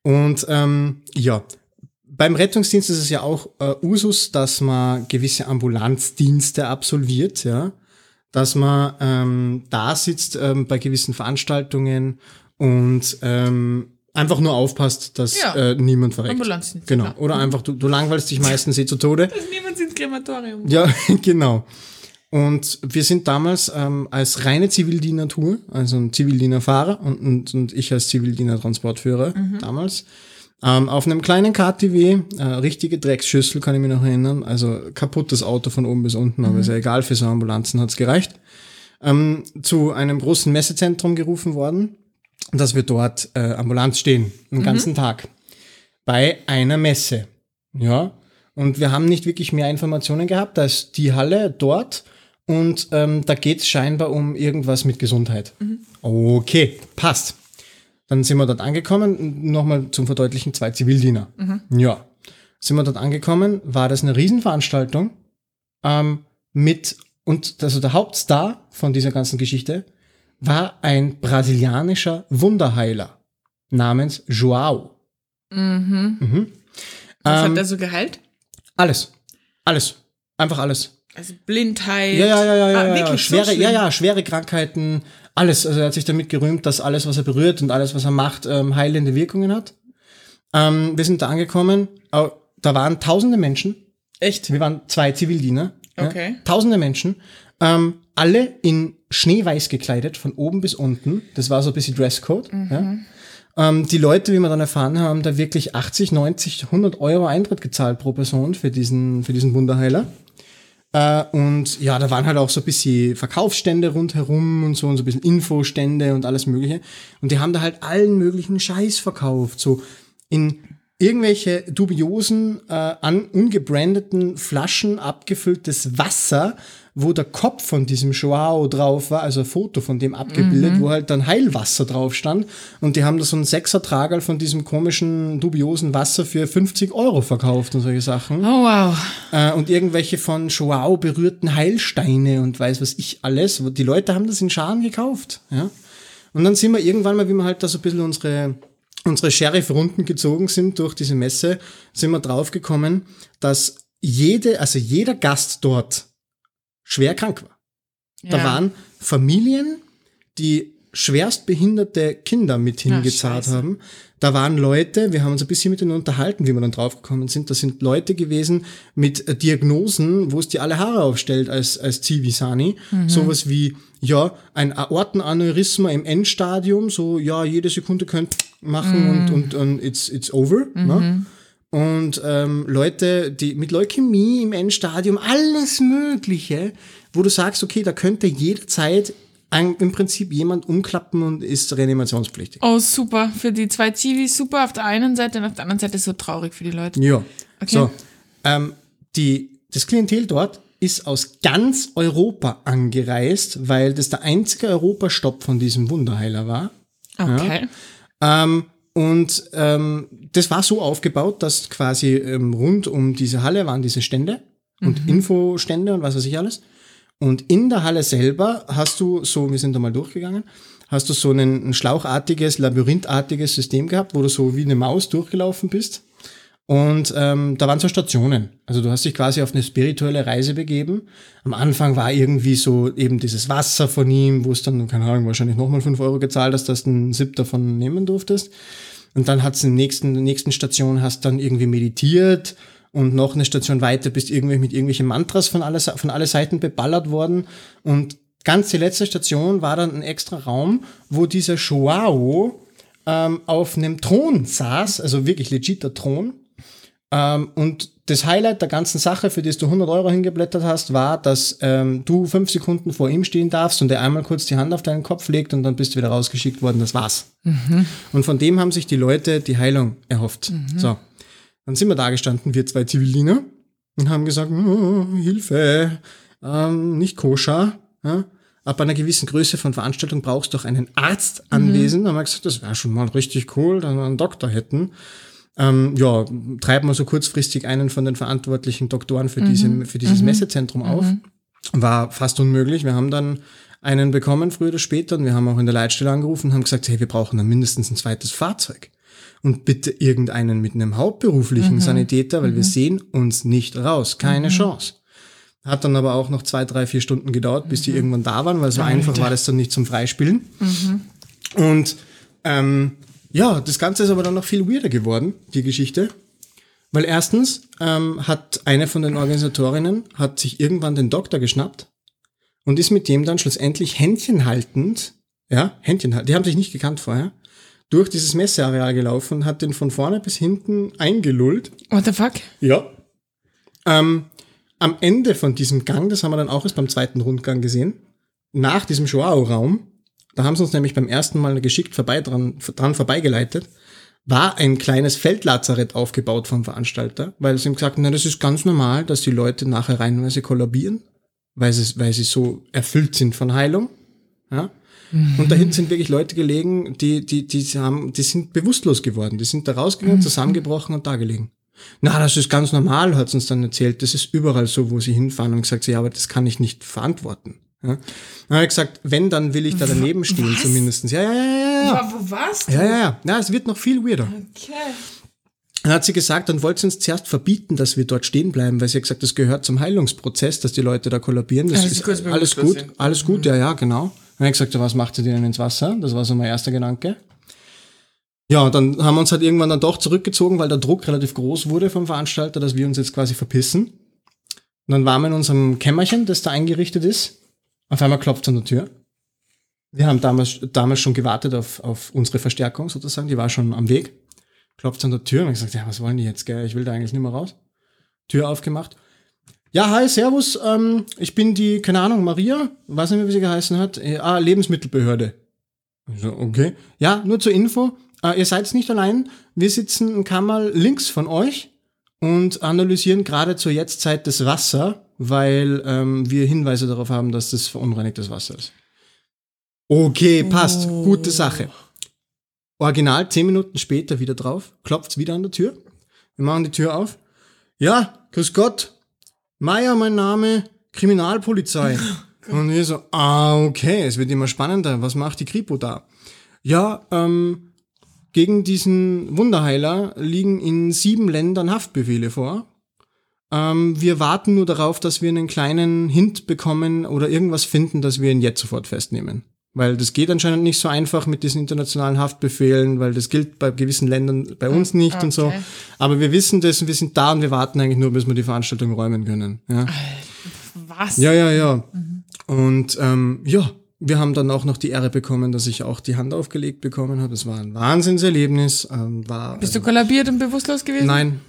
A: Und ähm, ja, beim Rettungsdienst ist es ja auch äh, Usus, dass man gewisse Ambulanzdienste absolviert, ja, dass man ähm, da sitzt ähm, bei gewissen Veranstaltungen und ähm, einfach nur aufpasst, dass
B: Ja.
A: äh, niemand verreckt.
B: Ambulanzdienst,
A: Genau.
B: klar.
A: Oder einfach, du, du langweilst dich *laughs* meistens eh zu Tode.
B: Also niemand ins Krematorium.
A: Ja, *laughs* genau. Und wir sind damals ähm, als reine Zivildiener-Tour, also ein Zivildiener-Fahrer und, und, und ich als Zivildiener-Transportführer damals, ähm, auf einem kleinen KTW, äh, richtige Drecksschüssel, kann ich mich noch erinnern, also kaputtes Auto von oben bis unten, aber ist ja egal, für so Ambulanzen hat's gereicht, ähm, zu einem großen Messezentrum gerufen worden, dass wir dort äh, Ambulanz stehen, den ganzen Tag, bei einer Messe. Ja, und wir haben nicht wirklich mehr Informationen gehabt. Da ist die Halle dort und ähm, da geht es scheinbar um irgendwas mit Gesundheit. Okay, passt. Dann sind wir dort angekommen. Nochmal zum Verdeutlichen, zwei Zivildiener. Ja. sind wir dort angekommen, war das eine Riesenveranstaltung ähm, mit, und also der Hauptstar von dieser ganzen Geschichte war ein brasilianischer Wunderheiler namens Joao.
B: Mhm.
A: Mhm.
B: Was
A: Ähm,
B: hat er so geheilt?
A: Alles. Alles. Einfach alles.
B: Also Blindheit.
A: Ja, ja, ja, ja, ja,
B: Ah,
A: ja.
B: so
A: Schwere,
B: schlimm?
A: ja, ja, schwere Krankheiten, alles. Also er hat sich damit gerühmt, dass alles, was er berührt und alles, was er macht, ähm, heilende Wirkungen hat. Ähm, wir sind da angekommen. Da waren tausende Menschen.
B: Echt?
A: Wir waren zwei Zivildiener.
B: Okay.
A: Ja, tausende Menschen. Ähm, alle in schneeweiß gekleidet, von oben bis unten. Das war so ein bisschen Dresscode.
B: Mhm.
A: Ja. Ähm, die Leute, wie wir dann erfahren haben, da wirklich 80, 90, 100 Euro Eintritt gezahlt pro Person für diesen, für diesen Wunderheiler. Äh, und ja, da waren halt auch so ein bisschen Verkaufsstände rundherum und so und so ein bisschen Infostände und alles Mögliche. Und die haben da halt allen möglichen Scheiß verkauft. So in irgendwelche dubiosen, äh, an, ungebrandeten Flaschen abgefülltes Wasser, wo der Kopf von diesem Joao drauf war, also ein Foto von dem abgebildet, wo halt dann Heilwasser drauf stand. Und die haben da so einen Sechser-Tragerl von diesem komischen, dubiosen Wasser für 50 Euro verkauft und solche Sachen
B: Oh, wow.
A: äh, und irgendwelche von Joao berührten Heilsteine und weiß was ich alles. Die Leute haben das in Scharen gekauft. Ja? Und dann sind wir irgendwann mal, wie wir halt da so ein bisschen unsere, unsere Sheriff-Runden gezogen sind durch diese Messe, sind wir draufgekommen, dass jede, also jeder Gast dort schwer krank war. Da
B: Ja.
A: waren Familien, die schwerstbehinderte Kinder mit hingezahlt
B: Scheiße.
A: haben. Da waren Leute, wir haben uns ein bisschen mit denen unterhalten, wie wir dann draufgekommen sind. Das sind Leute gewesen mit äh, Diagnosen, wo es dir alle Haare aufstellt als, als Zivisani. Sowas wie, ja, ein Aortenaneurysma im Endstadium, so, ja, jede Sekunde könnt machen und, und, und it's, it's over. Ne? Und ähm, Leute, die mit Leukämie im Endstadium, alles Mögliche, wo du sagst, okay, da könnte jederzeit ein, im Prinzip jemand umklappen und ist reanimationspflichtig.
B: Oh, super. Für die zwei Zivis super auf der einen Seite und auf der anderen Seite so traurig für die Leute.
A: Ja.
B: Okay.
A: So, ähm, die, das Klientel dort ist aus ganz Europa angereist, weil das der einzige Europastopp von diesem Wunderheiler war.
B: Okay.
A: Ähm, und ähm, das war so aufgebaut, dass quasi ähm, rund um diese Halle waren diese Stände und Infostände und was weiß ich alles. Und in der Halle selber hast du so, wir sind da mal durchgegangen, hast du so ein, ein schlauchartiges, labyrinthartiges System gehabt, wo du so wie eine Maus durchgelaufen bist. Und ähm, da waren so Stationen. Also du hast dich quasi auf eine spirituelle Reise begeben. Am Anfang war irgendwie so eben dieses Wasser von ihm, wo es dann, keine Ahnung, wahrscheinlich nochmal fünf Euro gezahlt hast, dass du einen Sip davon nehmen durftest. Und dann hat's in der nächsten, nächsten Station hast dann irgendwie meditiert und noch eine Station weiter bist irgendwie mit irgendwelchen Mantras von alle, von alle Seiten beballert worden. Und ganz die letzte Station war dann ein extra Raum, wo dieser Joao ähm, auf einem Thron saß, also wirklich legiter Thron. Ähm, und das Highlight der ganzen Sache, für das du 100 Euro hingeblättert hast, war, dass ähm, du fünf Sekunden vor ihm stehen darfst und er einmal kurz die Hand auf deinen Kopf legt und dann bist du wieder rausgeschickt worden. Das war's. Und von dem haben sich die Leute die Heilung erhofft. So. Dann sind wir da gestanden, wir zwei Zivildiener, und haben gesagt, "Oh, Hilfe, ähm, nicht koscher. Ja? Ab einer gewissen Größe von Veranstaltung brauchst du auch einen Arzt anwesend. Dann haben wir gesagt, das wäre schon mal richtig cool, dass wir einen Doktor hätten. Ähm, ja, treiben wir so kurzfristig einen von den verantwortlichen Doktoren für, diese, für dieses Messezentrum auf. War fast unmöglich. Wir haben dann einen bekommen, früher oder später, und wir haben auch in der Leitstelle angerufen und haben gesagt, hey, wir brauchen dann mindestens ein zweites Fahrzeug. Und bitte irgendeinen mit einem hauptberuflichen Sanitäter, weil wir sehen uns nicht raus. Keine Chance. Hat dann aber auch noch zwei, drei, vier Stunden gedauert, bis die irgendwann da waren, weil so einfach war das dann nicht zum Freispielen. Und ähm, ja, das Ganze ist aber dann noch viel weirder geworden, die Geschichte. Weil erstens ähm, hat eine von den Organisatorinnen hat sich irgendwann den Doktor geschnappt und ist mit dem dann schlussendlich Händchen haltend, ja, Händchen die haben sich nicht gekannt vorher, durch dieses Messeareal gelaufen und hat den von vorne bis hinten eingelullt.
B: What the fuck?
A: Ja. Ähm, am Ende von diesem Gang, das haben wir dann auch erst beim zweiten Rundgang gesehen, nach diesem Joao-Raum, da haben sie uns nämlich beim ersten Mal geschickt vorbei dran, dran vorbeigeleitet, war ein kleines Feldlazarett aufgebaut vom Veranstalter, weil sie ihm gesagt haben, na, das ist ganz normal, dass die Leute nachher reihenweise kollabieren, weil sie, weil sie so erfüllt sind von Heilung. Ja? Und da hinten sind wirklich Leute gelegen, die, die, die haben, die sind bewusstlos geworden. Die sind da rausgegangen, zusammengebrochen und da gelegen. Na, das ist ganz normal, hat sie uns dann erzählt. Das ist überall so, wo sie hinfahren und gesagt, ja, aber das kann ich nicht verantworten. Ja. Dann gesagt, wenn, dann will ich da daneben stehen,
B: Was?
A: zumindestens. Ja, ja, ja, ja, ja.
B: Wo warst du?
A: Ja, ja, ja. Na, es wird noch viel weirder.
B: Okay.
A: Dann hat sie gesagt, dann wollte sie uns zuerst verbieten, dass wir dort stehen bleiben, weil sie hat gesagt, das gehört zum Heilungsprozess, dass die Leute da kollabieren. Das
B: sie
A: ist
B: kurz
A: alles gut.
B: Mhm.
A: alles gut, ja, ja, genau. Dann ich gesagt, ja, was macht sie denn ins Wasser? Das war so mein erster Gedanke. Ja, dann haben wir uns halt irgendwann dann doch zurückgezogen, weil der Druck relativ groß wurde vom Veranstalter, dass wir uns jetzt quasi verpissen. Und dann waren wir in unserem Kämmerchen, das da eingerichtet ist. Auf einmal klopft an der Tür. Wir haben damals, damals schon gewartet auf, auf unsere Verstärkung sozusagen, die war schon am Weg. Klopft an der Tür und ich gesagt, ja, was wollen die jetzt, gell? Ich will da eigentlich nicht mehr raus. Tür aufgemacht. Ja, hi, servus, ähm, ich bin die, keine Ahnung, Maria, weiß nicht mehr, wie sie geheißen hat, äh, ah, Lebensmittelbehörde. So, okay. Ja, nur zur Info, äh, ihr seid nicht allein, wir sitzen ein Kammerl links von euch und analysieren gerade zur Jetztzeit das Wasser, weil ähm, wir Hinweise darauf haben, dass das verunreinigtes Wasser ist. Okay, passt,
B: Oh.
A: gute Sache. Original, zehn Minuten später wieder drauf, klopft's wieder an der Tür. Wir machen die Tür auf. Ja, grüß Gott. Meier, mein Name, Kriminalpolizei. *laughs* Und wir so, ah, okay, es wird immer spannender. Was macht die Kripo da? Ja, ähm, gegen diesen Wunderheiler liegen in sieben Ländern Haftbefehle vor. Ähm, wir warten nur darauf, dass wir einen kleinen Hint bekommen oder irgendwas finden, dass wir ihn jetzt sofort festnehmen. Weil das geht anscheinend nicht so einfach mit diesen internationalen Haftbefehlen, weil das gilt bei gewissen Ländern bei uns nicht und so.
B: okay.
A: Aber wir wissen das und wir sind da und wir warten eigentlich nur, bis wir die Veranstaltung räumen können. Ja,
B: Was?
A: ja, ja. ja. Und ähm, ja, wir haben dann auch noch die Ehre bekommen, dass ich auch die Hand aufgelegt bekommen habe. Es war ein Wahnsinnserlebnis. Ähm, war,
B: Bist du kollabiert und bewusstlos gewesen?
A: Nein,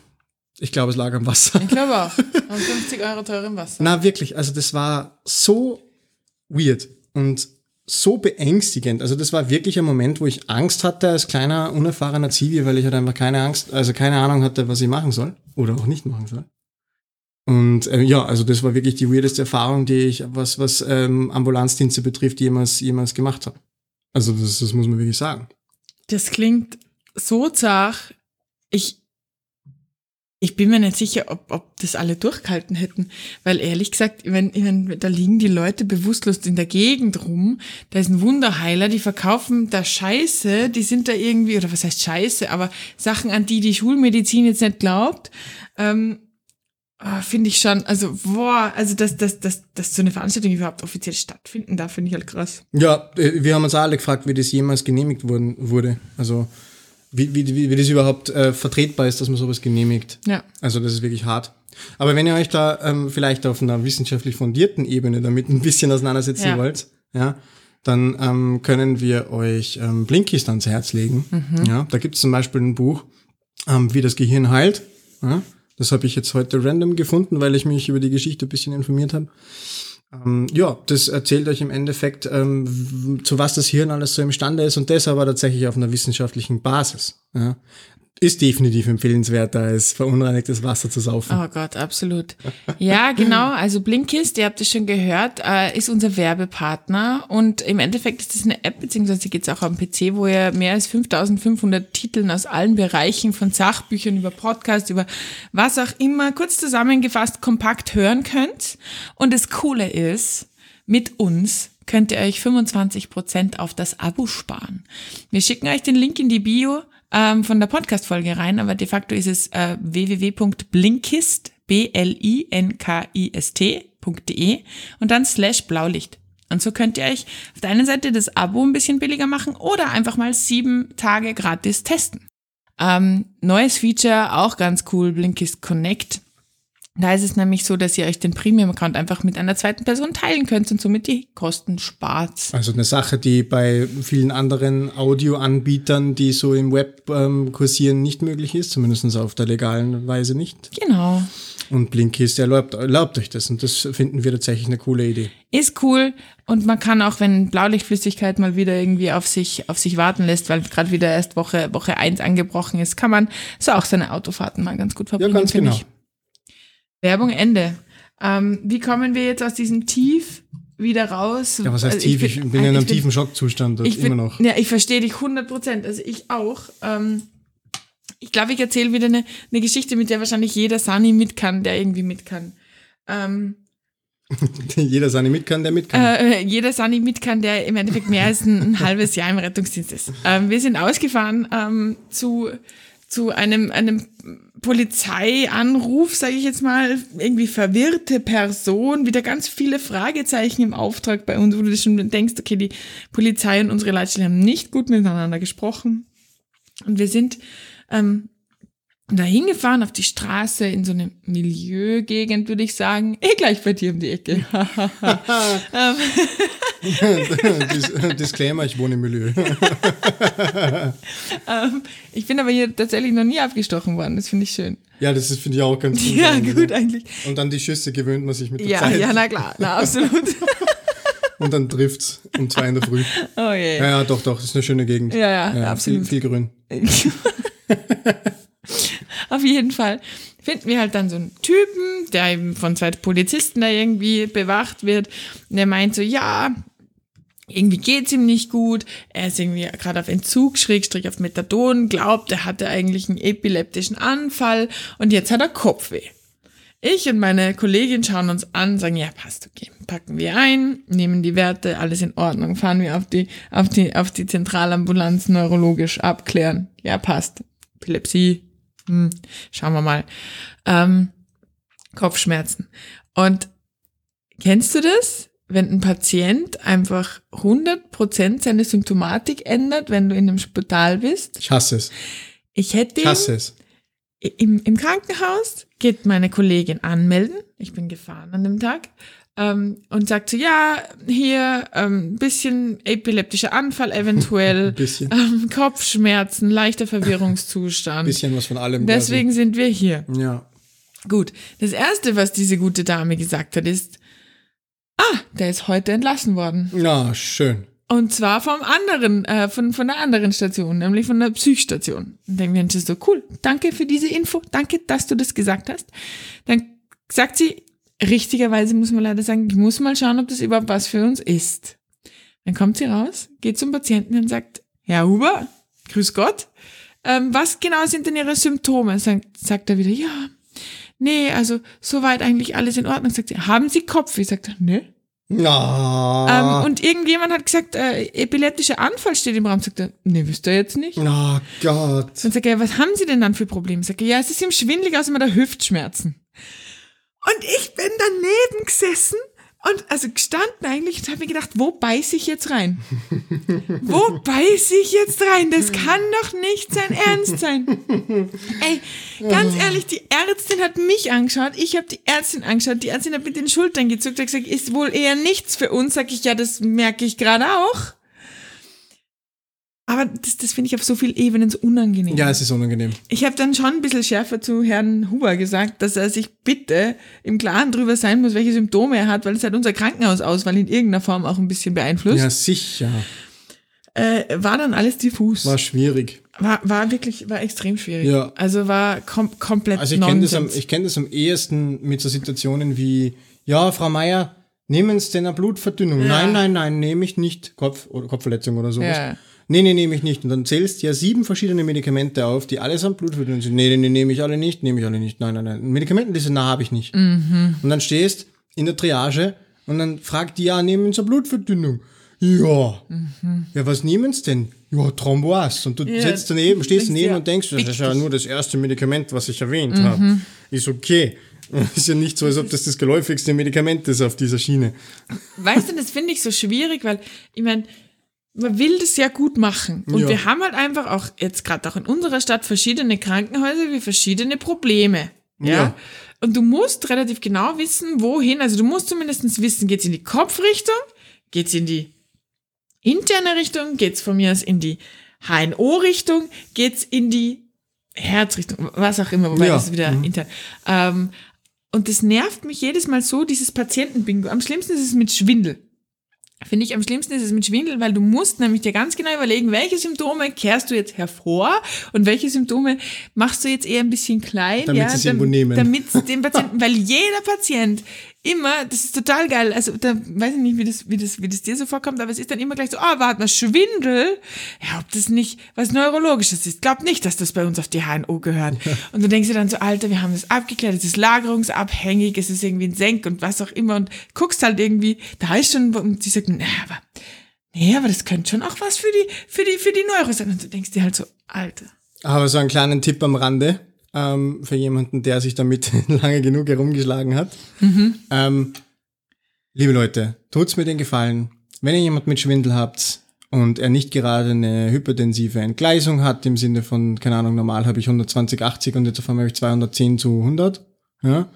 A: ich glaube, es lag am Wasser.
B: Ich glaube auch. *laughs* Und 50 Euro teurem Wasser.
A: Na, wirklich. Also, das war so weird und so beängstigend. Also, das war wirklich ein Moment, wo ich Angst hatte als kleiner, unerfahrener Zivi, weil ich halt einfach keine Angst, also keine Ahnung hatte, was ich machen soll oder auch nicht machen soll. Und äh, ja, also das war wirklich die weirdeste Erfahrung, die ich, was, was ähm, Ambulanzdienste betrifft, jemals, jemals gemacht habe. Also das, das muss man wirklich sagen.
B: Das klingt so zart. Ich, ich bin mir nicht sicher, ob, ob das alle durchgehalten hätten. Weil ehrlich gesagt, wenn, wenn, da liegen die Leute bewusstlos in der Gegend rum. Da ist ein Wunderheiler, die verkaufen da Scheiße, die sind da irgendwie, oder was heißt Scheiße, aber Sachen, an die die Schulmedizin jetzt nicht glaubt. Ähm, ah, finde ich schon, also, boah, also, dass, dass, dass, dass so eine Veranstaltung überhaupt offiziell stattfinden darf, finde ich halt krass.
A: Ja, äh, wir haben uns alle gefragt, wie das jemals genehmigt wurden, wurde. Also wie, wie, wie, wie das überhaupt äh, vertretbar ist, dass man sowas genehmigt.
B: Ja.
A: Also das ist wirklich hart. Aber wenn ihr euch da ähm, vielleicht auf einer wissenschaftlich fundierten Ebene damit ein bisschen auseinandersetzen
B: Ja.
A: wollt, ja, dann ähm, können wir euch ähm, Blinkist ans Herz legen. Ja, da gibt es zum Beispiel ein Buch, ähm, wie das Gehirn heilt. Ja, das habe ich jetzt heute random gefunden, weil ich mich über die Geschichte ein bisschen informiert habe. Ähm, ja, das erzählt euch im Endeffekt, ähm, zu was das Hirn alles so imstande ist und das aber tatsächlich auf einer wissenschaftlichen Basis. Ja. Ist definitiv empfehlenswerter, als verunreinigtes Wasser zu saufen.
B: Oh Gott, absolut. Ja, genau. Also Blinkist, ihr habt es schon gehört, äh, ist unser Werbepartner und im Endeffekt ist das eine App, beziehungsweise geht es auch am PC, wo ihr mehr als 5500 Titeln aus allen Bereichen von Sachbüchern über Podcast, über was auch immer, kurz zusammengefasst, kompakt hören könnt. Und das Coole ist, mit uns könnt ihr euch 25% auf das Abo sparen. Wir schicken euch den Link in die Bio ähm, von der Podcast-Folge rein, aber de facto ist es äh, www.blinkist, und dann slash Blaulicht. Und so könnt ihr euch auf der einen Seite das Abo ein bisschen billiger machen oder einfach mal sieben Tage gratis testen. Ähm, neues Feature, auch ganz cool, Blinkist Connect. Da ist es nämlich so, dass ihr euch den Premium-Account einfach mit einer zweiten Person teilen könnt und somit die Kosten spart.
A: Also eine Sache, die bei vielen anderen Audioanbietern, die so im Web ähm, kursieren, nicht möglich ist, zumindest auf der legalen Weise nicht.
B: Genau.
A: Und Blinkist erlaubt, erlaubt euch das und das finden wir tatsächlich eine coole Idee.
B: Ist cool und man kann auch, wenn Blaulichtflüssigkeit mal wieder irgendwie auf sich, auf sich warten lässt, weil gerade wieder erst Woche, Woche eins angebrochen ist, kann man so auch seine Autofahrten mal ganz gut verbringen.
A: ganz
B: finde
A: genau.
B: Ich. Werbung Ende. Ähm, wie kommen wir jetzt aus diesem Tief wieder raus?
A: Ja, was heißt
B: Also
A: tief? Ich bin, in einem
B: ich
A: tiefen Schockzustand
B: ich
A: immer
B: bin,
A: noch.
B: Ja, ich verstehe dich 100 Prozent. Also ich auch. Ähm, Ich glaube, ich erzähle wieder eine, eine Geschichte, mit der wahrscheinlich jeder Sani mit kann, der irgendwie mit kann. Ähm, *laughs*
A: Jeder Sani mit kann, der mit kann.
B: äh, jeder Sani mit kann, der im Endeffekt mehr als ein, ein *laughs* halbes Jahr im Rettungsdienst ist. Ähm, wir sind ausgefahren ähm, zu, zu einem, einem Polizeianruf, sage ich jetzt mal, irgendwie verwirrte Person, wieder ganz viele Fragezeichen im Auftrag bei uns, wo du schon denkst, okay, die Polizei und unsere Leitstelle haben nicht gut miteinander gesprochen. Und wir sind ähm, da hingefahren auf die Straße in so eine Milieugegend, würde ich sagen. Eh gleich bei dir um die Ecke.
A: Dis *laughs* Disclaimer, ich wohne im Milieu. *laughs*
B: ähm, ich bin aber hier tatsächlich noch nie abgestochen worden. Das finde ich schön.
A: Ja, das finde ich auch ganz
B: Ja,
A: unangenehm.
B: gut eigentlich.
A: Und dann die Schüsse gewöhnt man sich mit der
B: Ja,
A: Zeit.
B: ja, na klar, na absolut. *laughs*
A: Und dann trifft's um zwei in der Früh.
B: Oh je.
A: Ja, ja, doch, doch, das ist eine schöne Gegend.
B: Ja, ja, absolut.
A: Viel, viel grün. *laughs*
B: Auf jeden Fall finden wir halt dann so einen Typen, der eben von zwei Polizisten da irgendwie bewacht wird. Und der meint so, ja, irgendwie geht's ihm nicht gut. Er ist irgendwie gerade auf Entzug, Schrägstrich auf Methadon, glaubt, er hatte eigentlich einen epileptischen Anfall und jetzt hat er Kopfweh. Ich und meine Kollegin schauen uns an, sagen, ja, passt, okay. Packen wir ein, nehmen die Werte, alles in Ordnung, fahren wir auf die, auf die, auf die Zentralambulanz neurologisch abklären. Ja, passt. Epilepsie, hm, schauen wir mal. Ähm, Kopfschmerzen. Und kennst du das? Wenn ein Patient einfach 100% seine Symptomatik ändert, wenn du in einem Spital bist.
A: Ich hasse es.
B: Ich hätte
A: Ich hasse es.
B: im, im Krankenhaus geht meine Kollegin anmelden. Ich bin gefahren an dem Tag. Ähm, und sagt so, ja, hier ähm, bisschen epileptischer Anfall eventuell,
A: Ein *laughs* bisschen.
B: ähm, Kopfschmerzen, leichter Verwirrungszustand.
A: bisschen was von allem.
B: Deswegen sind wir hier.
A: Quasi. Ja.
B: Gut, das Erste, was diese gute Dame gesagt hat, ist, ah, der ist heute entlassen worden.
A: Ja, schön.
B: Und zwar vom anderen, äh, von, von der anderen Station, nämlich von der Psychstation. Und denken wir uns so, cool, danke für diese Info, danke, dass du das gesagt hast. Dann sagt sie, richtigerweise muss man leider sagen, ich muss mal schauen, ob das überhaupt was für uns ist. Dann kommt sie raus, geht zum Patienten und sagt, Herr Huber, grüß Gott, ähm, was genau sind denn Ihre Symptome? Sagt, sagt er wieder, ja, nee, also soweit eigentlich alles in Ordnung. Sagt sie, haben Sie Kopfweh? Sagt er, nee.
A: Na.
B: Ähm, und irgendjemand hat gesagt, äh, epileptischer Anfall steht im Raum. Sagt er, nee, wisst ihr jetzt nicht.
A: oh Gott.
B: Dann sagt er, was haben Sie denn dann für Probleme? Sagt er, ja, es ist ihm schwindelig aus immer der Hüftschmerzen. Und ich bin daneben gesessen und also gestanden eigentlich und habe mir gedacht, wo beiß ich jetzt rein? *laughs* Wo beiß ich jetzt rein? Das kann doch nicht sein Ernst sein. Ey, ganz ehrlich, die Ärztin hat mich angeschaut, ich habe die Ärztin angeschaut, die Ärztin hat mit den Schultern gezuckt, hat gesagt, ist wohl eher nichts für uns. Sag ich, ja, das merke ich gerade auch. Aber das, das finde ich auf so vielen Ebenen so unangenehm.
A: Ja, es ist unangenehm.
B: Ich habe dann schon ein bisschen schärfer zu Herrn Huber gesagt, dass er sich bitte im Klaren drüber sein muss, welche Symptome er hat, weil es hat unser Krankenhausauswahl in irgendeiner Form auch ein bisschen beeinflusst.
A: Ja, sicher.
B: Äh, war dann alles diffus.
A: War schwierig.
B: War, war wirklich, war extrem schwierig.
A: Ja.
B: Also war kom komplett
A: Also ich kenne das, am- ich kenn das am ehesten mit so Situationen wie, ja, Frau Meier, nehmen Sie denn eine Blutverdünnung? Nein, nein, nein, nehme ich nicht. Kopf oder Kopfverletzung oder sowas.
B: Ja.
A: Nee, nee, nehme ich nicht. Und dann zählst du ja sieben verschiedene Medikamente auf, die allesamt Blutverdünnung sind. Nee, nee, nee, nehme ich alle nicht, nehme ich alle nicht. Nein, nein, nein. Medikamentenliste, na, habe ich nicht.
B: Mhm.
A: Und dann stehst in der Triage und dann fragt die, ja, nehmen Sie eine Blutverdünnung? Ja. Ja, was nehmen Sie denn? Ja, Thromboas. Und du
B: Mhm. Ja,
A: sitzt daneben, stehst daneben
B: ja,
A: und denkst, das ist ja nur das erste Medikament, was ich erwähnt
B: Mhm.
A: habe. Ist okay. *laughs* Ist ja nicht so, als ob das das geläufigste Medikament ist auf dieser Schiene.
B: Weißt du, das finde ich so schwierig, weil ich meine, man will das ja gut machen. Und
A: Ja.
B: wir haben halt einfach auch jetzt gerade auch in unserer Stadt verschiedene Krankenhäuser wie verschiedene Probleme. Ja.
A: Ja.
B: Und du musst relativ genau wissen, wohin. Also du musst zumindest wissen, geht's in die Kopfrichtung, geht's in die interne Richtung, geht's von mir aus in die HNO-Richtung, geht's in die Herzrichtung, was auch immer, wobei
A: Ja.
B: das ist wieder intern. Ähm, und das nervt mich jedes Mal so, dieses Patientenbingo. Am schlimmsten ist es mit Schwindel. Finde ich am schlimmsten ist es mit Schwindel, weil du musst nämlich dir ganz genau überlegen, welche Symptome kehrst du jetzt hervor und welche Symptome machst du jetzt eher ein bisschen klein,
A: Damit
B: ja,
A: sie es irgendwo nehmen.
B: damit *laughs* dem Patienten, weil jeder Patient immer, das ist total geil. Also da weiß ich nicht, wie das, wie das, wie das dir so vorkommt, aber es ist dann immer gleich so, ah, oh, warte mal, Schwindel. Ja, ob das nicht was Neurologisches ist. Glaub nicht, dass das bei uns auf die HNO gehört. Und du denkst dir dann so, Alter, wir haben das abgeklärt, es ist lagerungsabhängig, es ist irgendwie ein Senk und was auch immer und guckst halt irgendwie, da ist schon, und sie sagt, na, aber, nee, aber das könnte schon auch was für die, für die, für die Neuro sein. Und du denkst dir halt so, Alter.
A: Aber so einen kleinen Tipp am Rande ähm, für jemanden, der sich damit *laughs* lange genug herumgeschlagen hat. Mhm. Ähm, liebe Leute, tut's mir den Gefallen, wenn ihr jemand mit Schwindel habt und er nicht gerade eine hypertensive Entgleisung hat, im Sinne von, keine Ahnung, normal habe ich 120, 80 und jetzt auf einmal habe ich 210 zu 100, ja,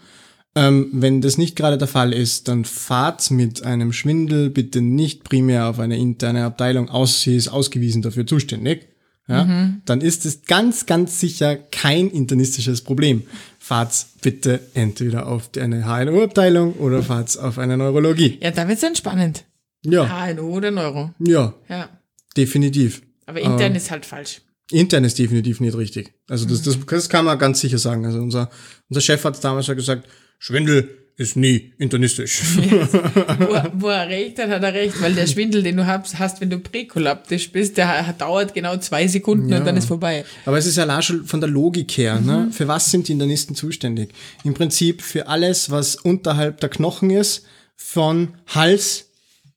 A: ähm, wenn das nicht gerade der Fall ist, dann fahrt mit einem Schwindel bitte nicht primär auf eine interne Abteilung aus, sie ist ausgewiesen dafür zuständig ja, mhm. dann ist es ganz, ganz sicher kein internistisches Problem. Fahrt's bitte entweder auf eine HNO-Abteilung oder fahrt's auf eine Neurologie.
B: Ja, da wird's dann spannend.
A: Ja.
B: HNO oder Neuro.
A: Ja. Ja. Definitiv.
B: Aber intern äh, ist halt falsch.
A: Intern ist definitiv nicht richtig. Also das, das, das kann man ganz sicher sagen. Also unser, unser Chef hat damals ja gesagt, Schwindel ist nie internistisch. *laughs*
B: Yes. *laughs* Wo, wo, er recht hat, hat er recht, weil der Schwindel, den du hast, hast wenn du präkolaptisch bist, der dauert genau zwei Sekunden ja. und dann ist vorbei.
A: Aber es ist ja allein schon von der Logik her. Ne? Mhm. Ne? Für was sind die Internisten zuständig? Im Prinzip für alles, was unterhalb der Knochen ist, von Hals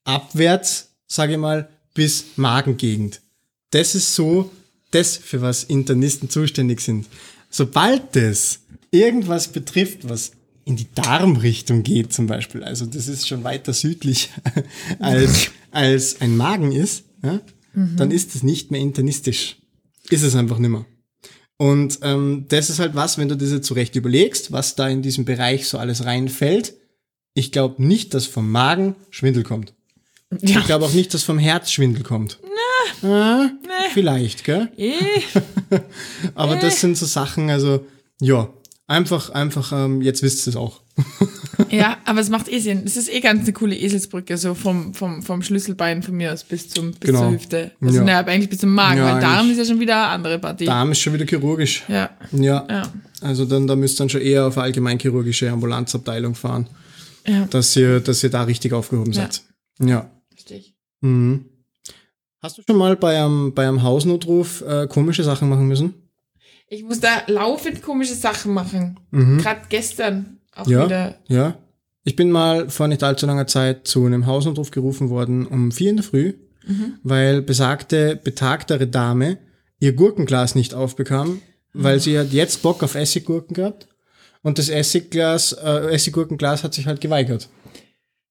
A: abwärts, sage ich mal, bis Magengegend. Das ist so das, für was Internisten zuständig sind. Sobald das irgendwas betrifft, was in die Darmrichtung geht zum Beispiel, also das ist schon weiter südlich *laughs* als, als ein Magen ist, ja, mhm. dann ist es nicht mehr internistisch. Ist es einfach nimmer. Und ähm, das ist halt was, wenn du das jetzt zurecht überlegst, was da in diesem Bereich so alles reinfällt. Ich glaube nicht, dass vom Magen Schwindel kommt. Ja. Ich glaube auch nicht, dass vom Herz Schwindel kommt. Na, äh, nee. Vielleicht, gell? Eh. *laughs* Aber eh. das sind so Sachen, also ja, Einfach, einfach, ähm, jetzt wisst ihr es auch. *laughs*
B: ja, aber es macht eh Sinn. Es ist eh ganz eine coole Eselsbrücke, so vom, vom, vom Schlüsselbein von mir aus bis, zum, bis genau. zur Hüfte. Also, ja. naja, eigentlich bis zum Magen, ja, weil Darm ist ja schon wieder eine andere Partie.
A: Darm ist schon wieder chirurgisch.
B: Ja.
A: Ja. ja. Also dann, da müsst ihr dann schon eher auf allgemeinchirurgische Ambulanzabteilung fahren. Ja. Dass ihr, dass ihr da richtig aufgehoben seid. Ja. Richtig. Mhm. Hast du schon mal bei einem, bei einem Hausnotruf äh, komische Sachen machen müssen?
B: Ich muss da laufend komische Sachen machen. Mhm. Gerade gestern auch
A: ja,
B: wieder.
A: Ja. Ich bin mal vor nicht allzu langer Zeit zu einem Hausnotruf gerufen worden um vier in der Früh, mhm. weil besagte, betagtere Dame ihr Gurkenglas nicht aufbekam, weil mhm. sie hat jetzt Bock auf Essiggurken gehabt und das Essigglas, äh, Essiggurkenglas hat sich halt geweigert.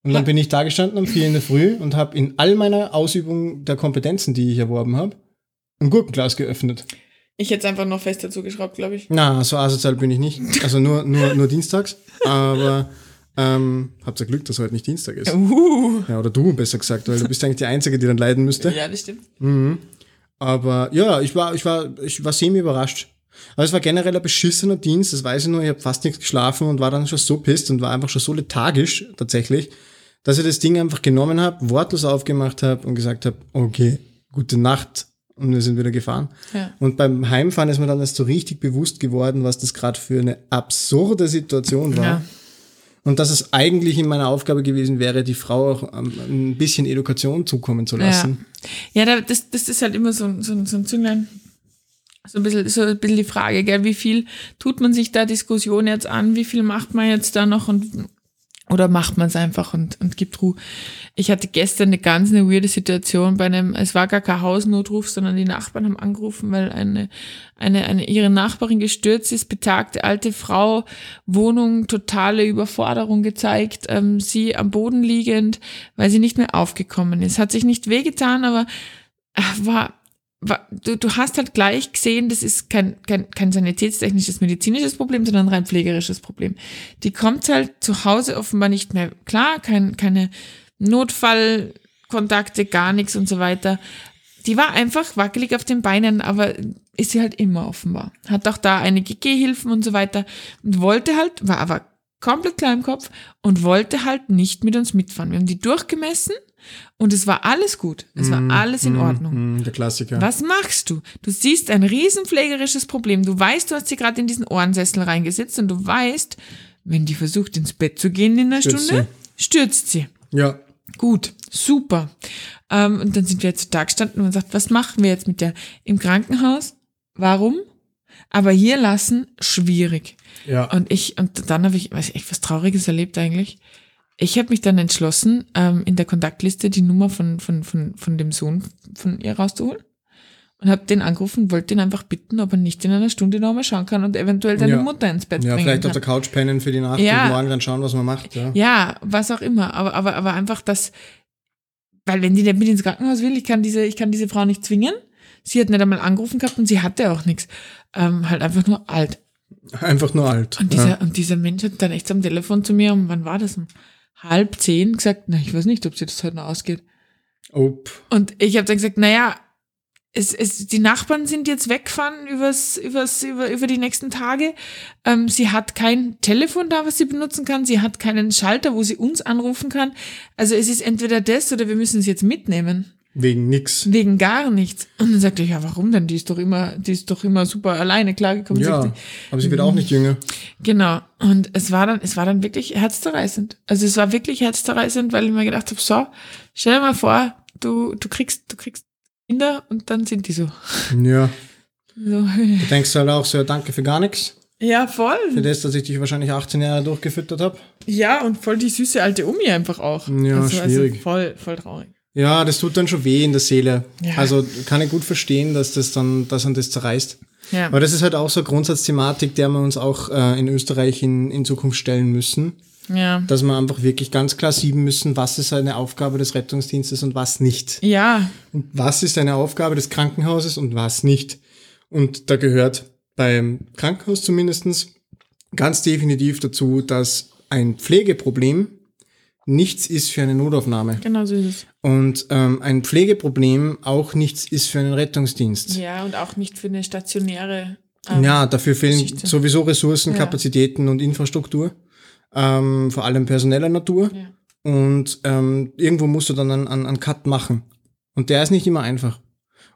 A: Und dann bin ich da gestanden um vier in der Früh und habe in all meiner Ausübung der Kompetenzen, die ich erworben habe, ein Gurkenglas geöffnet.
B: Ich hätte es einfach noch fest dazu geschraubt, glaube ich.
A: Na, so asozial bin ich nicht. Also nur, nur, nur dienstags. Aber ähm, habt ihr Glück, dass heute nicht Dienstag ist. Uh. Ja, oder du, besser gesagt, weil du bist eigentlich die Einzige, die dann leiden müsste.
B: Ja, das stimmt.
A: Mhm. Aber ja, ich war, ich war, ich war semi überrascht. Aber es war generell ein beschissener Dienst, das weiß ich nur, ich habe fast nichts geschlafen und war dann schon so pisst und war einfach schon so lethargisch tatsächlich, dass ich das Ding einfach genommen habe, wortlos aufgemacht habe und gesagt habe, okay, gute Nacht, und wir sind wieder gefahren. Ja. Und beim Heimfahren ist mir dann erst so richtig bewusst geworden, was das gerade für eine absurde Situation war. Ja. Und dass es eigentlich in meiner Aufgabe gewesen wäre, die Frau auch ein bisschen Education zukommen zu lassen.
B: Ja, ja das, das ist halt immer so, so, so ein Zünglein. So ein, bisschen, so ein bisschen die Frage, gell? wie viel tut man sich da Diskussion jetzt an, wie viel macht man jetzt da noch und oder macht man es einfach und, und gibt Ruhe. Ich hatte gestern eine ganz eine weirde Situation bei einem, es war gar kein Hausnotruf, sondern die Nachbarn haben angerufen, weil eine, eine, eine ihre Nachbarin gestürzt ist, betagte alte Frau, Wohnung, totale Überforderung gezeigt, ähm, sie am Boden liegend, weil sie nicht mehr aufgekommen ist. Hat sich nicht wehgetan, aber äh, war du, du hast halt gleich gesehen, das ist kein, kein, kein sanitätstechnisches, medizinisches Problem, sondern ein rein pflegerisches Problem. Die kommt halt zu Hause offenbar nicht mehr klar, kein, keine Notfallkontakte, gar nichts und so weiter. Die war einfach wackelig auf den Beinen, aber ist sie halt immer offenbar. Hat auch da einige Gehhilfen und so weiter und wollte halt, war aber komplett klar im Kopf und wollte halt nicht mit uns mitfahren. Wir haben die durchgemessen und es war alles gut. Es war mm, alles in mm, Ordnung.
A: Mm, der Klassiker.
B: Was machst du? Du siehst ein riesenpflegerisches Problem. Du weißt, du hast sie gerade in diesen Ohrensessel reingesetzt und du weißt, Wenn die versucht, ins Bett zu gehen in einer
A: Stürzt
B: Stunde, stürzt sie.
A: Ja.
B: Gut, super. Ähm, und dann sind wir jetzt da gestanden und sagt, was machen wir jetzt mit der im Krankenhaus? Warum? Aber hier lassen, schwierig.
A: Ja.
B: Und ich, und dann habe ich, weiß ich, was Trauriges erlebt eigentlich. Ich habe mich dann entschlossen, ähm, in der Kontaktliste die Nummer von, von, von, von dem Sohn von ihr rauszuholen. Und habe den angerufen, wollte ihn einfach bitten, ob er nicht in einer Stunde nochmal schauen kann und eventuell deine
A: Ja.
B: Mutter ins Bett
A: ja,
B: bringen
A: vielleicht
B: kann.
A: auf der Couch pennen für die Nacht
B: Ja.
A: und morgen dann schauen, was man macht. Ja.
B: Ja, was auch immer. Aber, aber, aber einfach das, weil wenn die nicht mit ins Krankenhaus will, ich kann diese, ich kann diese Frau nicht zwingen. Sie hat nicht einmal angerufen gehabt und sie hatte auch nichts. Ähm, halt einfach nur alt.
A: Einfach nur alt.
B: Und dieser,
A: ja.
B: und dieser Mensch hat dann echt am Telefon zu mir, um wann war das? Um halb zehn gesagt, na, ich weiß nicht, ob sie das heute noch ausgeht.
A: Op.
B: Und ich habe dann gesagt, naja, es, es, die Nachbarn sind jetzt weggefahren übers, übers, über, über die nächsten Tage. Ähm, sie hat kein Telefon da, was sie benutzen kann. Sie hat keinen Schalter, wo sie uns anrufen kann. Also es ist entweder das oder wir müssen es jetzt mitnehmen.
A: Wegen nix.
B: Wegen gar nichts. Und dann sagte ich, ja, warum denn? Die ist doch immer, die ist doch immer super alleine klargekommen.
A: Ja. Aber sie wird auch nicht jünger.
B: Genau. Und es war dann, es war dann wirklich herzzerreißend. Also es war wirklich herzzerreißend, weil ich mir gedacht habe, so, stell dir mal vor, du, du kriegst, du kriegst Kinder und dann sind die so.
A: Ja. *laughs*
B: so.
A: Du denkst halt auch so, danke für gar nichts.
B: Ja,
A: Für
B: voll.
A: das, dass ich dich wahrscheinlich 18 Jahre durchgefüttert habe.
B: Ja, und voll die süße alte Omi einfach auch.
A: Ja,
B: also,
A: schwierig.
B: Also voll, voll traurig.
A: Ja, das tut dann schon weh in der Seele.
B: Ja.
A: Also kann ich gut verstehen, dass das dann, dass man das zerreißt.
B: Ja.
A: Aber das ist halt auch so eine Grundsatzthematik, der wir uns auch äh, in Österreich in, in Zukunft stellen müssen.
B: Ja.
A: Dass wir einfach wirklich ganz klar sieben müssen, was ist eine Aufgabe des Rettungsdienstes und was nicht.
B: Ja,
A: Und was ist eine Aufgabe des Krankenhauses und was nicht. Und da gehört beim Krankenhaus zumindestens ganz definitiv dazu, dass ein Pflegeproblem nichts ist für eine Notaufnahme.
B: genau so ist es.
A: Und ähm, ein Pflegeproblem auch nichts ist für einen Rettungsdienst.
B: Ja, und auch nicht für eine stationäre. ähm,
A: Ja, dafür fehlen
B: Geschichte.
A: sowieso Ressourcen,
B: Ja.
A: Kapazitäten und Infrastruktur, ähm, vor allem personeller Natur.
B: Ja.
A: Und ähm, irgendwo musst du dann einen, einen, einen Cut machen. Und der ist nicht immer einfach.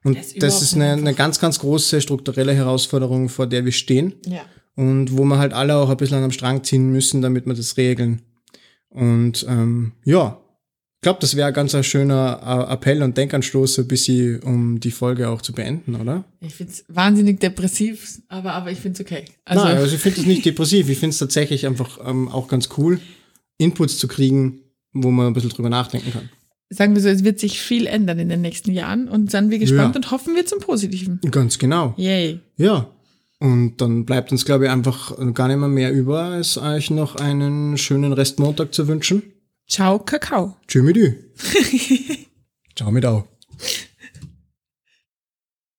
A: Und
B: ist
A: das ist eine, eine ganz, ganz große strukturelle Herausforderung, vor der wir stehen.
B: Ja.
A: Und wo wir halt alle auch ein bisschen am Strang ziehen müssen, damit wir das regeln. Und ähm, ja, ich glaube, das wäre ein ganz schöner Appell und Denkanstoß, so ein bisschen, um die Folge auch zu beenden, oder?
B: Ich find's wahnsinnig depressiv, aber, aber ich find's okay. Also,
A: Nein, also ich finde es nicht depressiv. Ich finde es tatsächlich einfach ähm, auch ganz cool, Inputs zu kriegen, wo man ein bisschen drüber nachdenken kann.
B: sagen wir so, es wird sich viel ändern in den nächsten Jahren und sind wir gespannt
A: Ja.
B: und hoffen wir zum Positiven.
A: Ganz genau.
B: Yay.
A: Ja. Und dann bleibt uns, glaube ich, einfach gar nicht mehr mehr über, als euch noch einen schönen Restmontag zu wünschen.
B: Ciao, Kakao.
A: Tschüss mit *laughs* Ciao mit au.